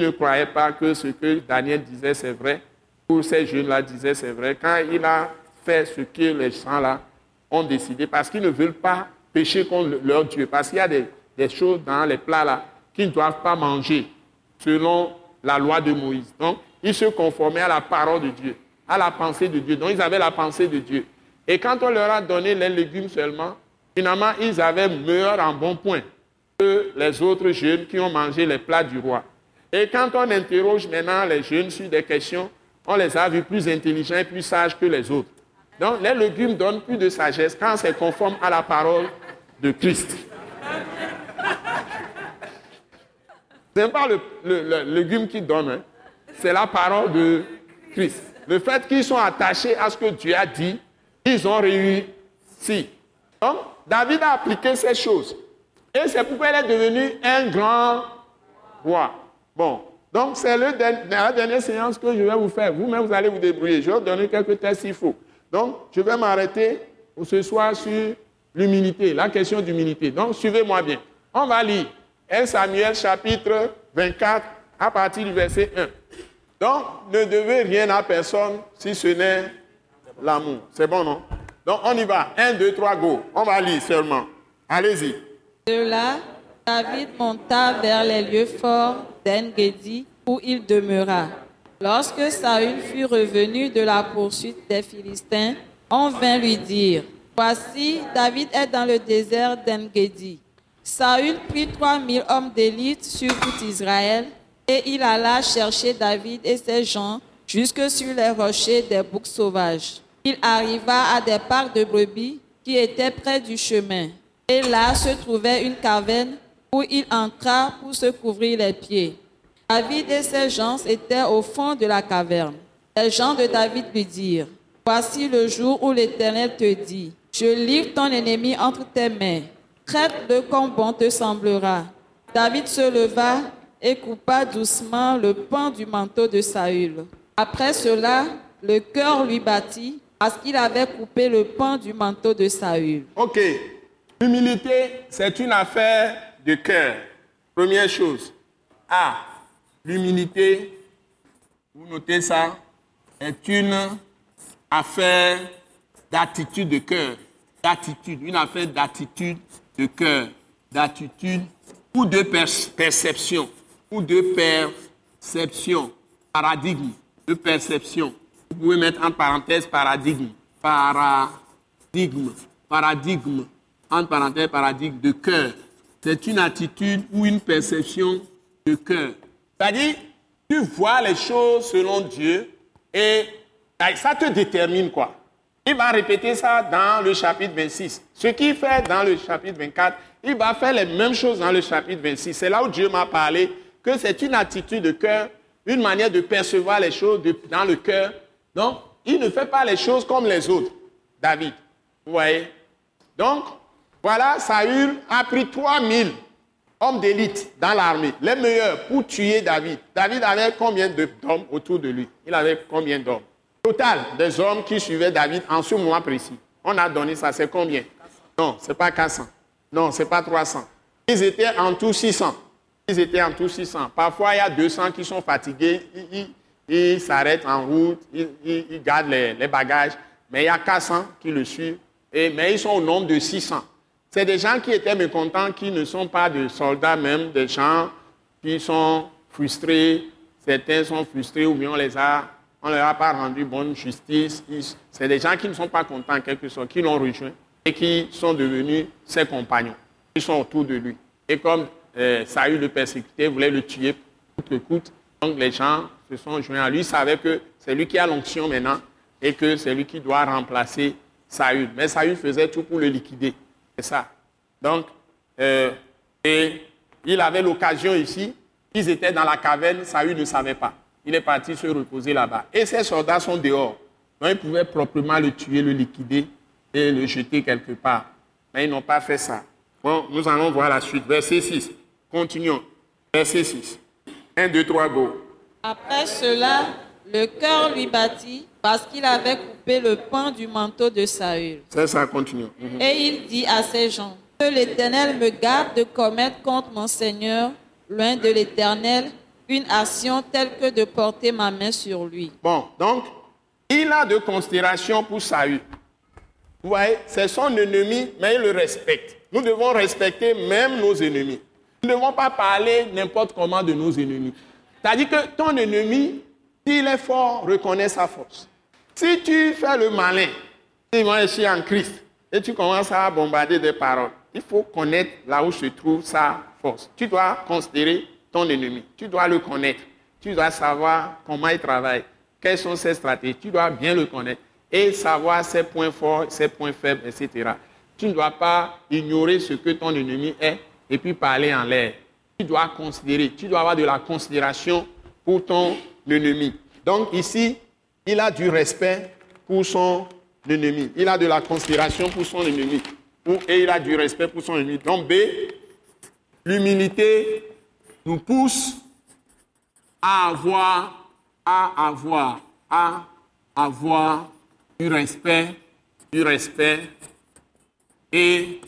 ne croyait pas que ce que Daniel disait, c'est vrai. Pour ces jeunes-là, disait, c'est vrai. Quand il a fait ce que les gens-là ont décidé, parce qu'ils ne veulent pas pécher contre leur Dieu, parce qu'il y a des, des choses dans les plats-là qu'ils ne doivent pas manger, selon la loi de Moïse. Donc, ils se conformaient à la parole de Dieu, à la pensée de Dieu. Donc, ils avaient la pensée de Dieu. Et quand on leur a donné les légumes seulement, finalement, ils avaient meilleur en bon point que les autres jeunes qui ont mangé les plats du roi. Et quand on interroge maintenant les jeunes sur des questions, on les a vus plus intelligents et plus sages que les autres. Donc les légumes donnent plus de sagesse quand c'est conforme à la parole de Christ. Ce n'est pas le, légume qui donne, hein. c'est la parole de Christ. Le fait qu'ils sont attachés à ce que Dieu a dit, ils ont réussi. Donc, David a appliqué ces choses. Et c'est pourquoi il est devenu un grand roi. Bon, donc c'est la dernière séance que je vais vous faire. Vous-même, vous allez vous débrouiller. Je vais vous donner quelques tests s'il faut. Donc, je vais m'arrêter ce soir sur l'humilité, la question d'humilité. Donc, suivez-moi bien. On va lire 1 Samuel chapitre 24 à partir du verset 1. Donc, ne devez rien à personne si ce n'est l'amour. C'est bon, non? Donc, on y va. 1, 2, 3, go. On va lire seulement. Allez-y. De là, David monta vers les lieux forts d'Engedi où il demeura. Lorsque Saül fut revenu de la poursuite des Philistins, on vint lui dire, Voici, David est dans le désert d'Engedi. Saül prit trois mille hommes d'élite sur tout Israël et il alla chercher David et ses gens jusque sur les rochers des boucs sauvages. Il arriva à des parcs de brebis qui étaient près du chemin. Et là se trouvait une caverne où il entra pour se couvrir les pieds. David et ses gens étaient au fond de la caverne. Les gens de David lui dirent, Voici le jour où l'Éternel te dit, Je livre ton ennemi entre tes mains. Traite-le comme bon te semblera. David se leva et coupa doucement le pan du manteau de Saül. Après cela, le cœur lui battit parce qu'il avait coupé le pan du manteau de Saül. Ok. L'humilité, c'est une affaire de cœur. Première chose. A. L'humilité, vous notez ça, est une affaire d'attitude de cœur. D'attitude. Une affaire d'attitude de cœur. D'attitude ou de per- perception. Ou de perception. Paradigme. De perception. Vous pouvez mettre en parenthèse paradigme. Paradigme. Paradigme. Entre parenthèses, paradigme de cœur. C'est une attitude ou une perception de cœur. C'est-à-dire, tu vois les choses selon Dieu et Ça te détermine quoi Il va répéter ça dans le chapitre 26. Ce qu'il fait dans le chapitre 24, il va faire les mêmes choses dans le chapitre 26. C'est là où Dieu m'a parlé que c'est une attitude de cœur, une manière de percevoir les choses dans le cœur. Donc, il ne fait pas les choses comme les autres, David. Vous voyez? Donc, voilà, Saül a pris 3000 hommes d'élite dans l'armée, les meilleurs pour tuer David. David avait combien d'hommes autour de lui? Il avait combien d'hommes? Total des hommes qui suivaient David en ce moment précis. On a donné ça, c'est combien? Non, ce n'est pas 400. Non, ce n'est pas 300. Ils étaient en tout 600. Ils étaient en tout 600. Parfois, il y a 200 qui sont fatigués. Ils, s'arrêtent en route, ils, gardent les, bagages. Mais il y a 400 qui le suivent. Et, mais ils sont au nombre de 600. C'est des gens qui étaient mécontents, qui ne sont pas des soldats même, des gens qui sont frustrés. Certains sont frustrés ou bien on les a, on leur a pas rendu bonne justice. C'est des gens qui ne sont pas contents en quelque sorte, qui l'ont rejoint et qui sont devenus ses compagnons. Ils sont autour de lui. Et comme euh, Saül le persécutait, voulait le tuer coûte que coûte, donc les gens se sont joints à lui, savaient que c'est lui qui a l'onction maintenant et que c'est lui qui doit remplacer Saül. Mais Saül faisait tout pour le liquider. C'est ça. Donc, euh, et il avait l'occasion ici, ils étaient dans la caverne, Saül ne savait pas. Il est parti se reposer là-bas. Et ses soldats sont dehors. Donc, ils pouvaient proprement le tuer, le liquider et le jeter quelque part. Mais ils n'ont pas fait ça. Bon, nous allons voir la suite. Verset 6. Continuons. Verset 6. 1, 2, 3, go. Après cela, le cœur lui battit parce qu'il avait coupé le pan du manteau de Saül. Ça, ça continue. Mhm. Et il dit à ses gens, que l'Éternel me garde de commettre contre mon Seigneur, loin de l'Éternel, une action telle que de porter ma main sur lui. Bon, donc, il a de considération pour Saül. Vous voyez, c'est son ennemi, mais il le respecte. Nous devons respecter même nos ennemis. Nous ne devons pas parler n'importe comment de nos ennemis. C'est-à-dire que ton ennemi, s'il est fort, reconnaît sa force. Si tu fais le malin, si moi je suis en Christ, et tu commences à bombarder des paroles, il faut connaître là où se trouve sa force. Tu dois considérer ton ennemi. Tu dois le connaître. Tu dois savoir comment il travaille, quelles sont ses stratégies. Tu dois bien le connaître et savoir ses points forts, ses points faibles, etc. Tu ne dois pas ignorer ce que ton ennemi est et puis parler en l'air. Tu dois considérer, tu dois avoir de la considération pour ton ennemi. Donc ici, il a du respect pour son ennemi. Il a de la considération pour son ennemi. Et il a du respect pour son ennemi. Donc B, l'humilité nous pousse à avoir, à avoir, à avoir du respect, du respect et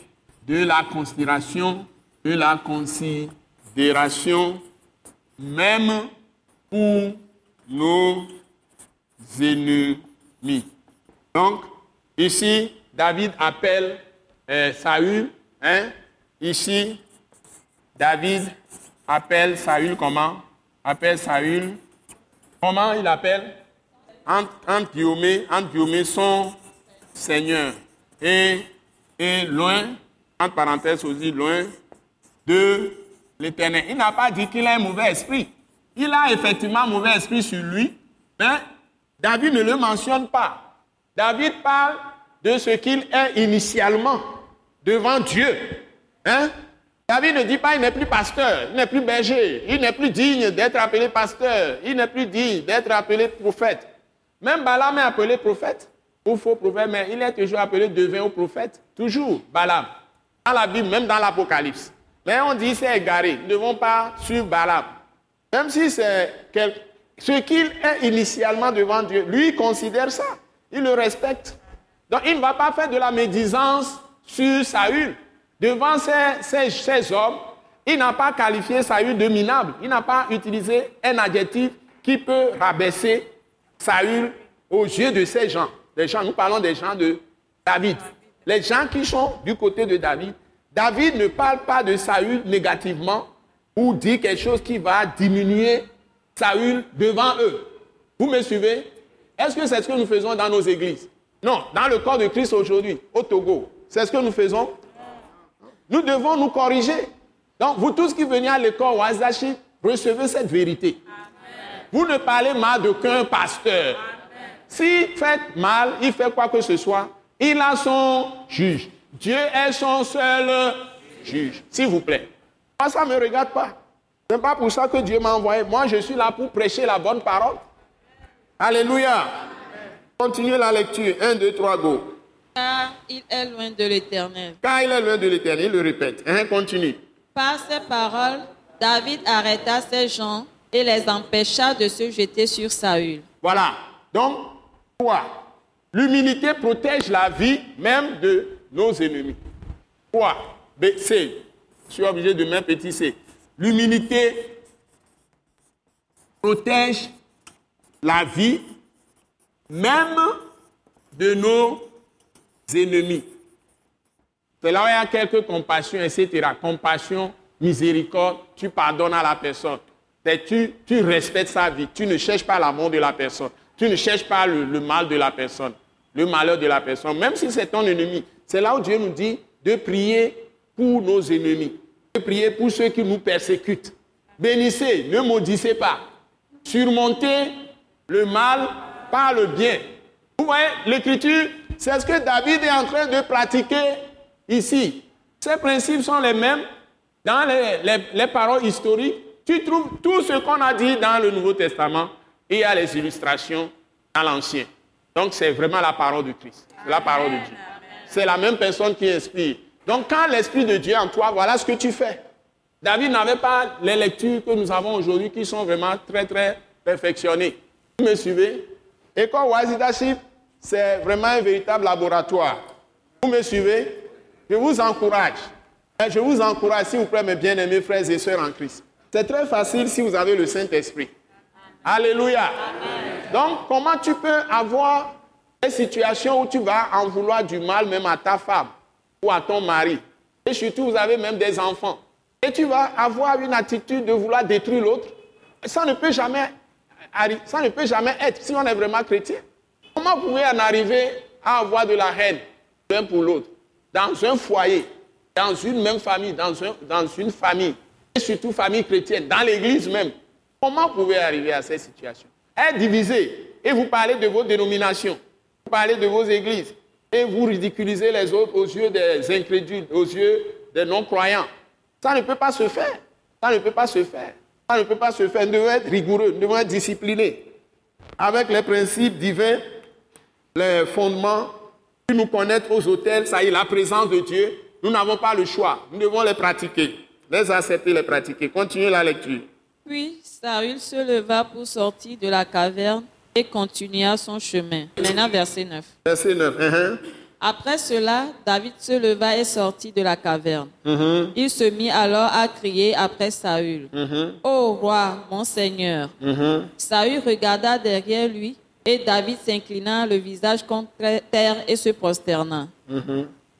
de la considération, de la considération même pour nos ennemis. Donc, ici, David appelle euh, Saül. Hein? Ici, David appelle Saül comment? Appelle Saül. Comment il appelle? Entre, entre, son Seigneur. Et, et loin, entre parenthèses aussi, loin de l'éternel. Il n'a pas dit qu'il a un mauvais esprit. Il a effectivement un mauvais esprit sur lui, mais David ne le mentionne pas. David parle de ce qu'il est initialement devant Dieu. Hein? David ne dit pas il n'est plus pasteur, il n'est plus berger, il n'est plus digne d'être appelé pasteur, il n'est plus digne d'être appelé prophète. Même Balaam est appelé prophète ou faux prophète, mais il est toujours appelé devin ou prophète. Toujours Balaam. Dans la Bible, même dans l'Apocalypse. Mais on dit c'est égaré. Ne devons pas suivre Balaam. Même si c'est ce qu'il est initialement devant Dieu, lui considère ça. Il le respecte. Donc il ne va pas faire de la médisance sur Saül. Devant ces, ces hommes, il n'a pas qualifié Saül de minable. Il n'a pas utilisé un adjectif qui peut rabaisser Saül aux yeux de ces gens. Les gens, nous parlons des gens de David. Les gens qui sont du côté de David. David ne parle pas de Saül négativement ou dit quelque chose qui va diminuer Saül devant eux. Vous me suivez? Est-ce que c'est ce que nous faisons dans nos églises? Non, dans le corps de Christ aujourd'hui, au Togo. C'est ce que nous faisons Nous devons nous corriger. Donc, vous tous qui venez à l'école à recevez cette vérité. Vous ne parlez mal d'aucun pasteur. S'il fait mal, il fait quoi que ce soit, il a son juge. Dieu est son seul juge. S'il vous plaît. Moi, ça ne me regarde pas. Ce n'est pas pour ça que Dieu m'a envoyé. Moi, je suis là pour prêcher la bonne parole. Alléluia. Continuez la lecture. 1, 2, 3, go. Car il est loin de l'éternel. Car il est loin de l'éternel, il le répète. Hein, continue. Par ces paroles, David arrêta ses gens et les empêcha de se jeter sur Saül. Voilà. Donc, quoi L'humilité protège la vie même de nos ennemis. Quoi B, C. Je suis obligé de mettre petit C. L'humilité protège la vie même de nos ennemis. C'est là où il y a quelques compassions, etc. Compassion, miséricorde, tu pardonnes à la personne. Tu, tu respectes sa vie. Tu ne cherches pas l'amour de la personne. Tu ne cherches pas le, le, mal de la personne, le malheur de la personne, même si c'est ton ennemi. C'est là où Dieu nous dit de prier pour nos ennemis, de prier pour ceux qui nous persécutent. Bénissez, ne maudissez pas. Surmontez le mal par le bien. Vous voyez, l'écriture, c'est ce que David est en train de pratiquer ici. Ces principes sont les mêmes dans les, les, les paroles historiques. Tu trouves tout ce qu'on a dit dans le Nouveau Testament et il y a les illustrations dans l'Ancien. Donc c'est vraiment la parole de Christ. La parole de Dieu. C'est la même personne qui inspire. Donc quand l'Esprit de Dieu est en toi, voilà ce que tu fais. David n'avait pas les lectures que nous avons aujourd'hui qui sont vraiment très très perfectionnées. Vous me suivez? École Wise Leadership, c'est vraiment un véritable laboratoire. Vous me suivez? Je vous encourage. Je vous encourage, s'il vous plaît, mes bien-aimés frères et sœurs en Christ. C'est très facile si vous avez le Saint-Esprit. Alléluia. Donc, comment tu peux avoir des situations où tu vas en vouloir du mal même à ta femme ou à ton mari? Et surtout, vous avez même des enfants. Et tu vas avoir une attitude de vouloir détruire l'autre. Ça ne peut jamais ça ne peut jamais être si on est vraiment chrétien. Comment pouvez en arriver à avoir de la haine l'un pour l'autre dans un foyer, dans une même famille, dans, un, dans une famille, et surtout famille chrétienne, dans l'église même? Comment pouvez arriver à cette situation? Être divisé et vous parlez de vos dénominations, vous parlez de vos églises et vous ridiculisez les autres aux yeux des incrédules, aux yeux des non-croyants. Ça ne peut pas se faire. Ça ne peut pas se faire. Ça ne peut pas se faire. Nous devons être rigoureux, nous devons être disciplinés. Avec les principes divins, les fondements, puis nous connaître aux hôtels, ça y est, la présence de Dieu, nous n'avons pas le choix. Nous devons les pratiquer, les accepter, les pratiquer. Continuez la lecture. Puis Saül se leva pour sortir de la caverne et continua son chemin. Maintenant, verset 9. Verset 9. Uh -huh. Après cela, David se leva et sortit de la caverne. Uh -huh. Il se mit alors à crier après Saül. Uh -huh. Ô roi, mon Seigneur. Saül regarda derrière lui et David s'inclina le visage contre terre et se prosterna.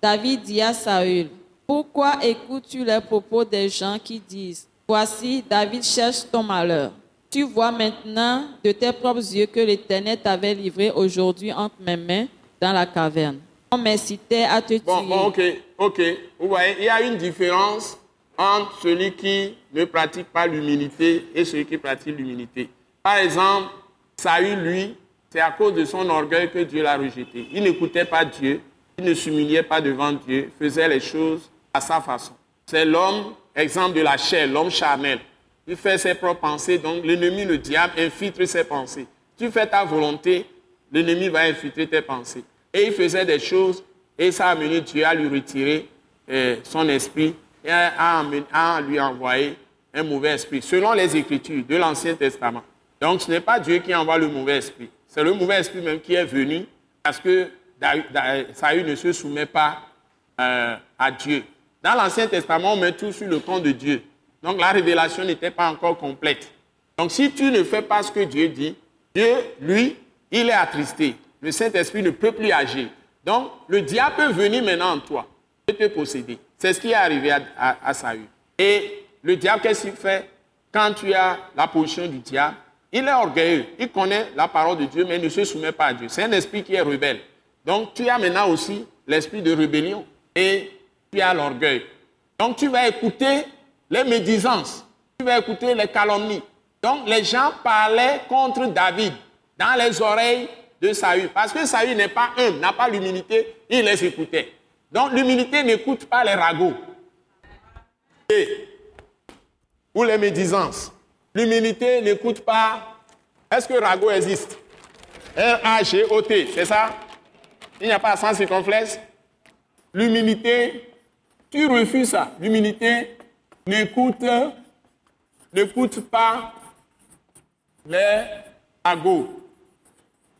David dit à Saül, Pourquoi écoutes-tu les propos des gens qui disent Voici, David cherche ton malheur. Tu vois maintenant de tes propres yeux que l'Éternel t'avait livré aujourd'hui entre mes mains dans la caverne. On m'incitait à te tuer. Bon, bon, ok, ok. Vous voyez, il y a une différence entre celui qui ne pratique pas l'humilité et celui qui pratique l'humilité. Par exemple, Saül, lui, c'est à cause de son orgueil que Dieu l'a rejeté. Il n'écoutait pas Dieu, il ne s'humiliait pas devant Dieu, faisait les choses à sa façon. C'est l'homme exemple de la chair, l'homme charnel. Il fait ses propres pensées, donc l'ennemi, le diable, infiltre ses pensées. Tu fais ta volonté, l'ennemi va infiltrer tes pensées. Et il faisait des choses, et ça a amené Dieu à lui retirer euh, son esprit et à, lui envoyer un mauvais esprit, selon les Écritures de l'Ancien Testament. Donc ce n'est pas Dieu qui envoie le mauvais esprit, c'est le mauvais esprit même qui est venu parce que Saül ne se soumet pas euh, à Dieu. Dans l'Ancien Testament, on met tout sur le compte de Dieu. Donc la révélation n'était pas encore complète. Donc si tu ne fais pas ce que Dieu dit, Dieu, lui, il est attristé. Le Saint-Esprit ne peut plus agir. Donc le diable peut venir maintenant en toi et te posséder. C'est ce qui est arrivé à, à, à Saül. Et le diable, qu'est-ce qu'il fait? Quand tu as la position du diable Il est orgueilleux. Il connaît la parole de Dieu, mais ne se soumet pas à Dieu. C'est un esprit qui est rebelle. Donc tu as maintenant aussi l'esprit de rébellion. Et tu as l'orgueil. Donc tu vas écouter les médisances, tu vas écouter les calomnies. Donc les gens parlaient contre David dans les oreilles de Saül. Parce que Saül n'est pas humble, n'a pas l'humilité, il les écoutait. Donc l'humilité n'écoute pas les ragots. Et, ou les médisances. L'humilité n'écoute pas. Est-ce que ragot existe? R-A-G-O-T, c'est ça? Il n'y a pas sans circonflexe L'humilité, tu refuses ça. L'humilité n'écoute, n'écoute pas les ragots,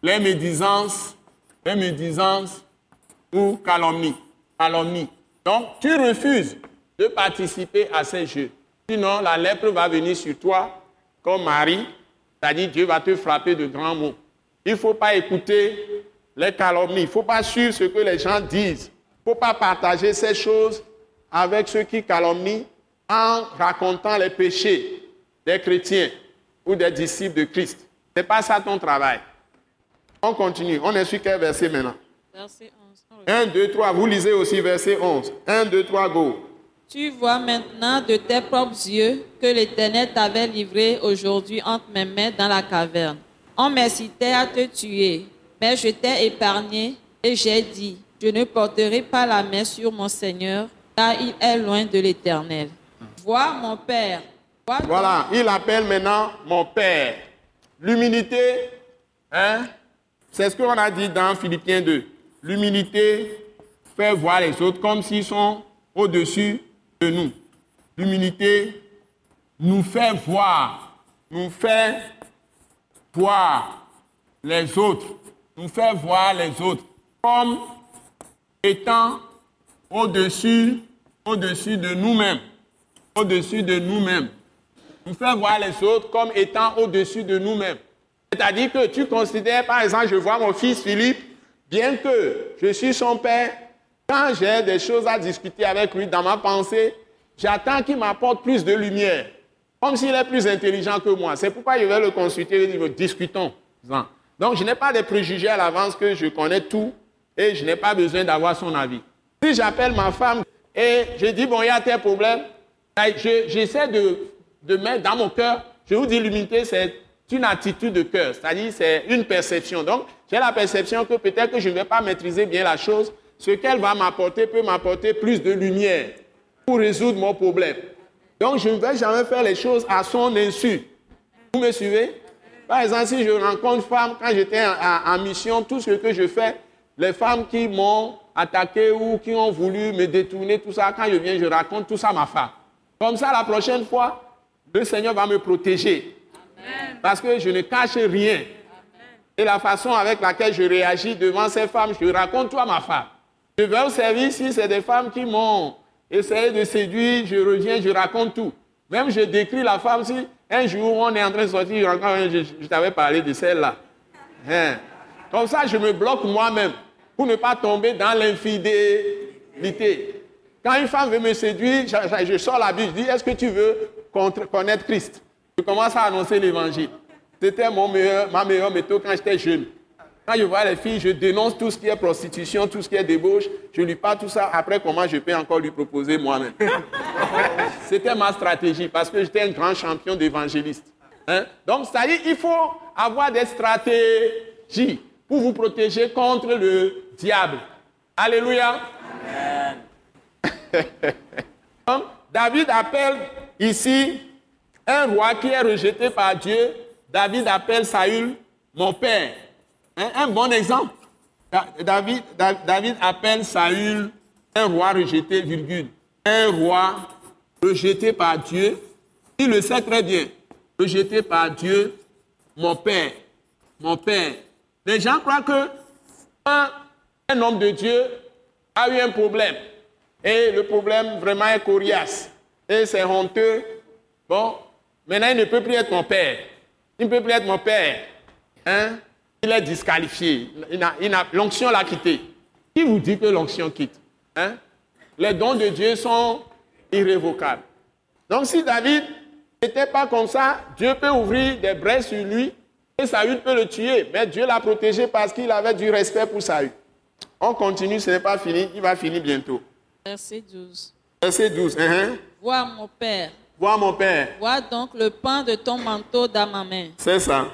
les médisances, les médisances ou calomnies. calomnie. Donc, tu refuses de participer à ces jeux. Sinon, la lèpre va venir sur toi comme Marie, c'est-à-dire Dieu va te frapper de grands mots. Il ne faut pas écouter les calomnies, il ne faut pas suivre ce que les gens disent. Il ne faut pas partager ces choses avec ceux qui calomnient en racontant les péchés des chrétiens ou des disciples de Christ. Ce n'est pas ça ton travail. On continue. On est sur quel verset maintenant? Verset 11. 1, 2, 3. Vous lisez aussi verset 11. 1, 2, 3, go. Tu vois maintenant de tes propres yeux que l'Éternel t'avait livré aujourd'hui entre mes mains dans la caverne. On m'incitait à te tuer, mais je t'ai épargné et j'ai dit, je ne porterai pas la main sur mon Seigneur, car il est loin de l'Éternel. Vois mon Père. Vois Voilà, il appelle maintenant mon Père. L'humilité, hein, c'est ce qu'on a dit dans Philippiens 2. L'humilité fait voir les autres comme s'ils sont au-dessus de nous. L'humilité nous fait voir, nous fait voir les autres, nous fait voir les autres comme étant au-dessus, au-dessus de nous-mêmes, au-dessus de nous-mêmes. Nous fait voir les autres comme étant au-dessus de nous-mêmes. C'est-à-dire que tu considères, par exemple, je vois mon fils Philippe, bien que je suis son père, quand j'ai des choses à discuter avec lui dans ma pensée, j'attends qu'il m'apporte plus de lumière, comme s'il est plus intelligent que moi. C'est pourquoi je vais le consulter et dire, discutons. Donc, je n'ai pas de préjugés à l'avance que je connais tout et je n'ai pas besoin d'avoir son avis. Si j'appelle ma femme et je dis, bon, il y a tel problème, ben, je- j'essaie de, de mettre dans mon cœur, je vous dis, l'humilité, c'est une attitude de cœur, c'est-à-dire c'est une perception. Donc, j'ai la perception que peut-être que je ne vais pas maîtriser bien la chose. Ce qu'elle va m'apporter peut m'apporter plus de lumière pour résoudre mon problème. Donc, je ne vais jamais faire les choses à son insu. Vous me suivez? Par exemple, si je rencontre une femme, quand j'étais en, mission, tout ce que je fais, les femmes qui m'ont attaqué ou qui ont voulu me détourner, tout ça, quand je viens, je raconte tout ça à ma femme. Comme ça, la prochaine fois, le Seigneur va me protéger. Parce que je ne cache rien. Et la façon avec laquelle je réagis devant ces femmes, je raconte tout à ma femme. Je vais au service, si c'est des femmes qui m'ont essayé de séduire, je reviens, je raconte tout. Même je décris la femme, si un jour on est en train de sortir, je, raconte, je, t'avais parlé de celle-là. Hein. Comme ça, je me bloque moi-même pour ne pas tomber dans l'infidélité. Quand une femme veut me séduire, je, je- sors la Bible, je dis, est-ce que tu veux connaître Christ? Je commence à annoncer l'évangile. C'était mon meilleur, ma meilleure méthode quand j'étais jeune. Quand je vois les filles, je dénonce tout ce qui est prostitution, tout ce qui est débauche. Je lui parle tout ça. Après, comment je peux encore lui proposer moi-même? C'était ma stratégie parce que j'étais un grand champion d'évangéliste. Hein? Donc, c'est-à-dire il faut avoir des stratégies pour vous protéger contre le diable. Alléluia. Donc, David appelle ici un roi qui est rejeté par Dieu. David appelle Saül mon père. Un, bon exemple. Da- David, Da- David appelle Saül un roi rejeté, virgule. Un roi rejeté par Dieu. Il le sait très bien. Rejeté par Dieu, mon père. Mon père. Les gens croient que un, un homme de Dieu a eu un problème. Et le problème vraiment est coriace. Et c'est honteux. Bon, maintenant il ne peut plus être mon père. Il ne peut plus être mon père. Hein? Il est disqualifié. L'onction l'a quitté. Qui vous dit que l'onction quitte hein? Les dons de Dieu sont irrévocables. Donc si David n'était pas comme ça, Dieu peut ouvrir des braises sur lui et Saül peut le tuer. Mais Dieu l'a protégé parce qu'il avait du respect pour Saül. On continue, ce n'est pas fini, il va finir bientôt. Verset 12. Verset 12. hein? Vois mon Père. Vois mon père, Vois donc le pan de ton manteau dans ma main. c'est ça.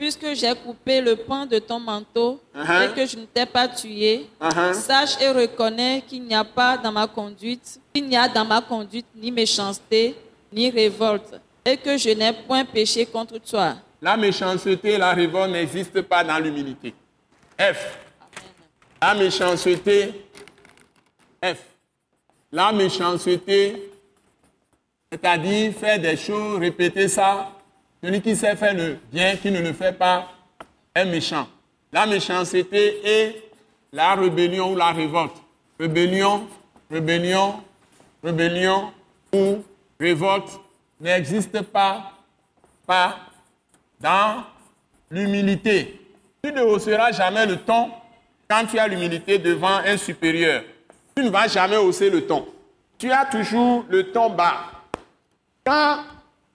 Puisque j'ai coupé le pan de ton manteau Uh-huh. et que je ne t'ai pas tué, Uh-huh. sache et reconnais qu'il n'y a pas dans ma conduite, qu'il n'y a dans ma conduite ni méchanceté, ni révolte, et que je n'ai point péché contre toi. La méchanceté et la révolte n'existent pas dans l'humilité. F. La méchanceté. F. La méchanceté, c'est-à-dire faire des choses, répéter ça. Celui qui sait faire le bien, qui ne le fait pas, est méchant. La méchanceté est la rébellion ou la révolte. Rébellion, rébellion, rébellion ou révolte n'existe pas, pas dans l'humilité. Tu ne hausseras jamais le ton quand tu as l'humilité devant un supérieur. Tu ne vas jamais hausser le ton. Tu as toujours le ton bas. Quand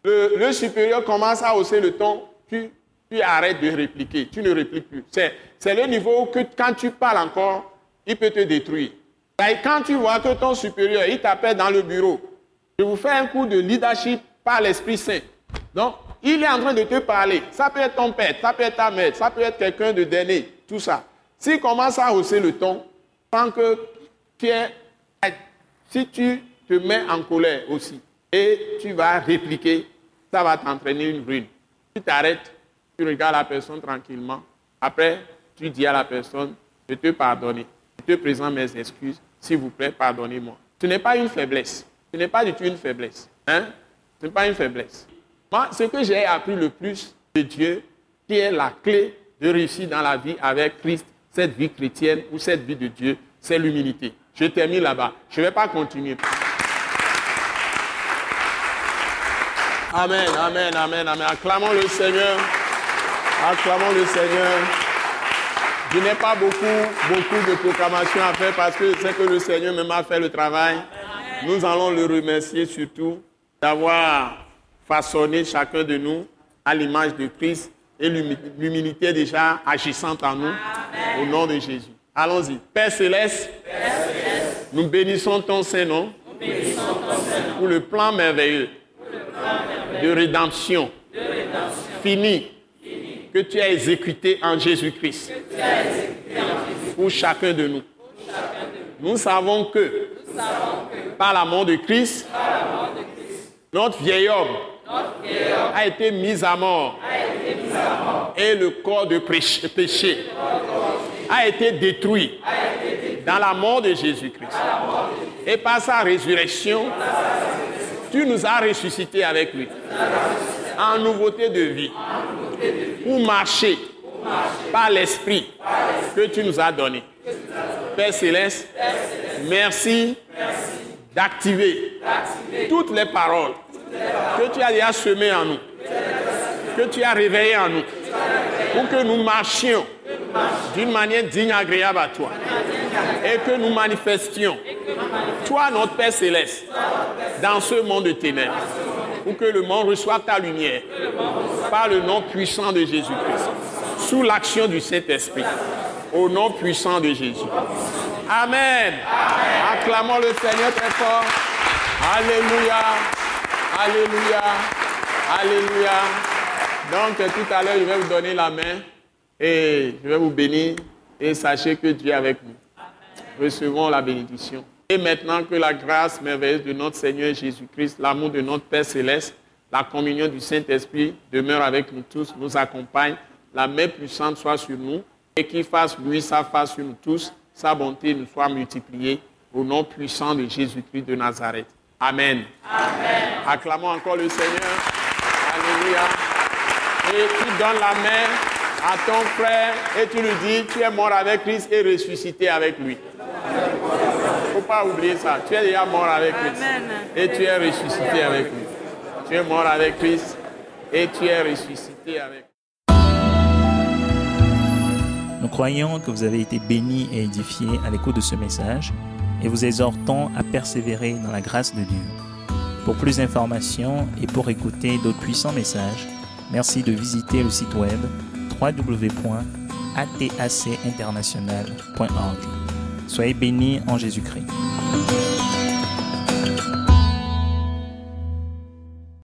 le, supérieur commence à hausser le ton, tu, tu arrêtes de répliquer. Tu ne répliques plus. C'est, c'est le niveau que quand tu parles encore, il peut te détruire. Et quand tu vois que ton supérieur, il t'appelle dans le bureau, je vous fais un coup de leadership par l'Esprit Saint. Donc, il est en train de te parler. Ça peut être ton père, ça peut être ta mère, ça peut être quelqu'un de dernier, tout ça. S'il commence à hausser le ton, tant que tu es, si tu te mets en colère aussi et tu vas répliquer, ça va t'entraîner une ruine. Tu t'arrêtes, tu regardes la personne tranquillement. Après, tu dis à la personne, je te pardonne. Je te présente mes excuses. S'il vous plaît, pardonnez-moi. Ce n'est pas une faiblesse. Ce n'est pas du tout une faiblesse. Hein? Ce n'est pas une faiblesse. Moi, ce que j'ai appris le plus de Dieu, qui est la clé de réussir dans la vie avec Christ, cette vie chrétienne ou cette vie de Dieu, c'est l'humilité. Je termine là-bas. Je ne vais pas continuer. Amen, amen, amen, amen. Acclamons le Seigneur. Acclamons le Seigneur. Je n'ai pas beaucoup, beaucoup de proclamations à faire parce que c'est que le Seigneur même a fait le travail. Nous allons le remercier surtout d'avoir façonné chacun de nous à l'image de Christ et l'humi- l'humilité déjà agissante en nous au nom de Jésus. Allons-y. Père céleste, nous bénissons ton Saint-Nom pour le plan merveilleux de rédemption fini que tu as exécuté en Jésus-Christ pour chacun de nous. Nous savons que par la mort de Christ, notre vieil homme a été mis à mort et le corps de péché a été détruit dans la mort de Jésus-Christ. Et par sa résurrection, tu nous as ressuscités avec lui. En nouveauté de vie. Pour marcher par l'esprit que tu nous as donné. Père céleste, merci d'activer toutes les paroles que tu as déjà semées en nous, que tu as réveillées en nous, pour que nous marchions d'une manière digne agréable à toi et que nous manifestions, toi notre Père céleste, dans ce monde de ténèbres, pour que le monde reçoive ta lumière par le nom puissant de Jésus-Christ, sous l'action du Saint-Esprit, au nom puissant de Jésus. Amen. Acclamons le Seigneur très fort. Alléluia. Alléluia. Alléluia. Donc tout à l'heure, je vais vous donner la main et je vais vous bénir et sachez que Dieu est avec nous. Recevons la bénédiction. Et maintenant que la grâce merveilleuse de notre Seigneur Jésus-Christ, l'amour de notre Père céleste, la communion du Saint-Esprit demeure avec nous tous, nous accompagne, la main puissante soit sur nous et qu'il fasse lui sa face sur nous tous, sa bonté nous soit multipliée au nom puissant de Jésus-Christ de Nazareth. Amen. Acclamons encore le Seigneur. Alléluia. Et tu donnes la main à ton frère et tu lui dis, tu es mort avec Christ et ressuscité avec lui. Il ne faut pas oublier ça. Tu es déjà mort avec Christ. Et tu es ressuscité avec lui. Tu es mort avec Christ et tu es ressuscité avec. Nous croyons que vous avez été bénis et édifiés à l'écoute de ce message et vous exhortons à persévérer dans la grâce de Dieu. Pour plus d'informations et pour écouter d'autres puissants messages, merci de visiter le site web www.atacinternational.org. Soyez bénis en Jésus-Christ.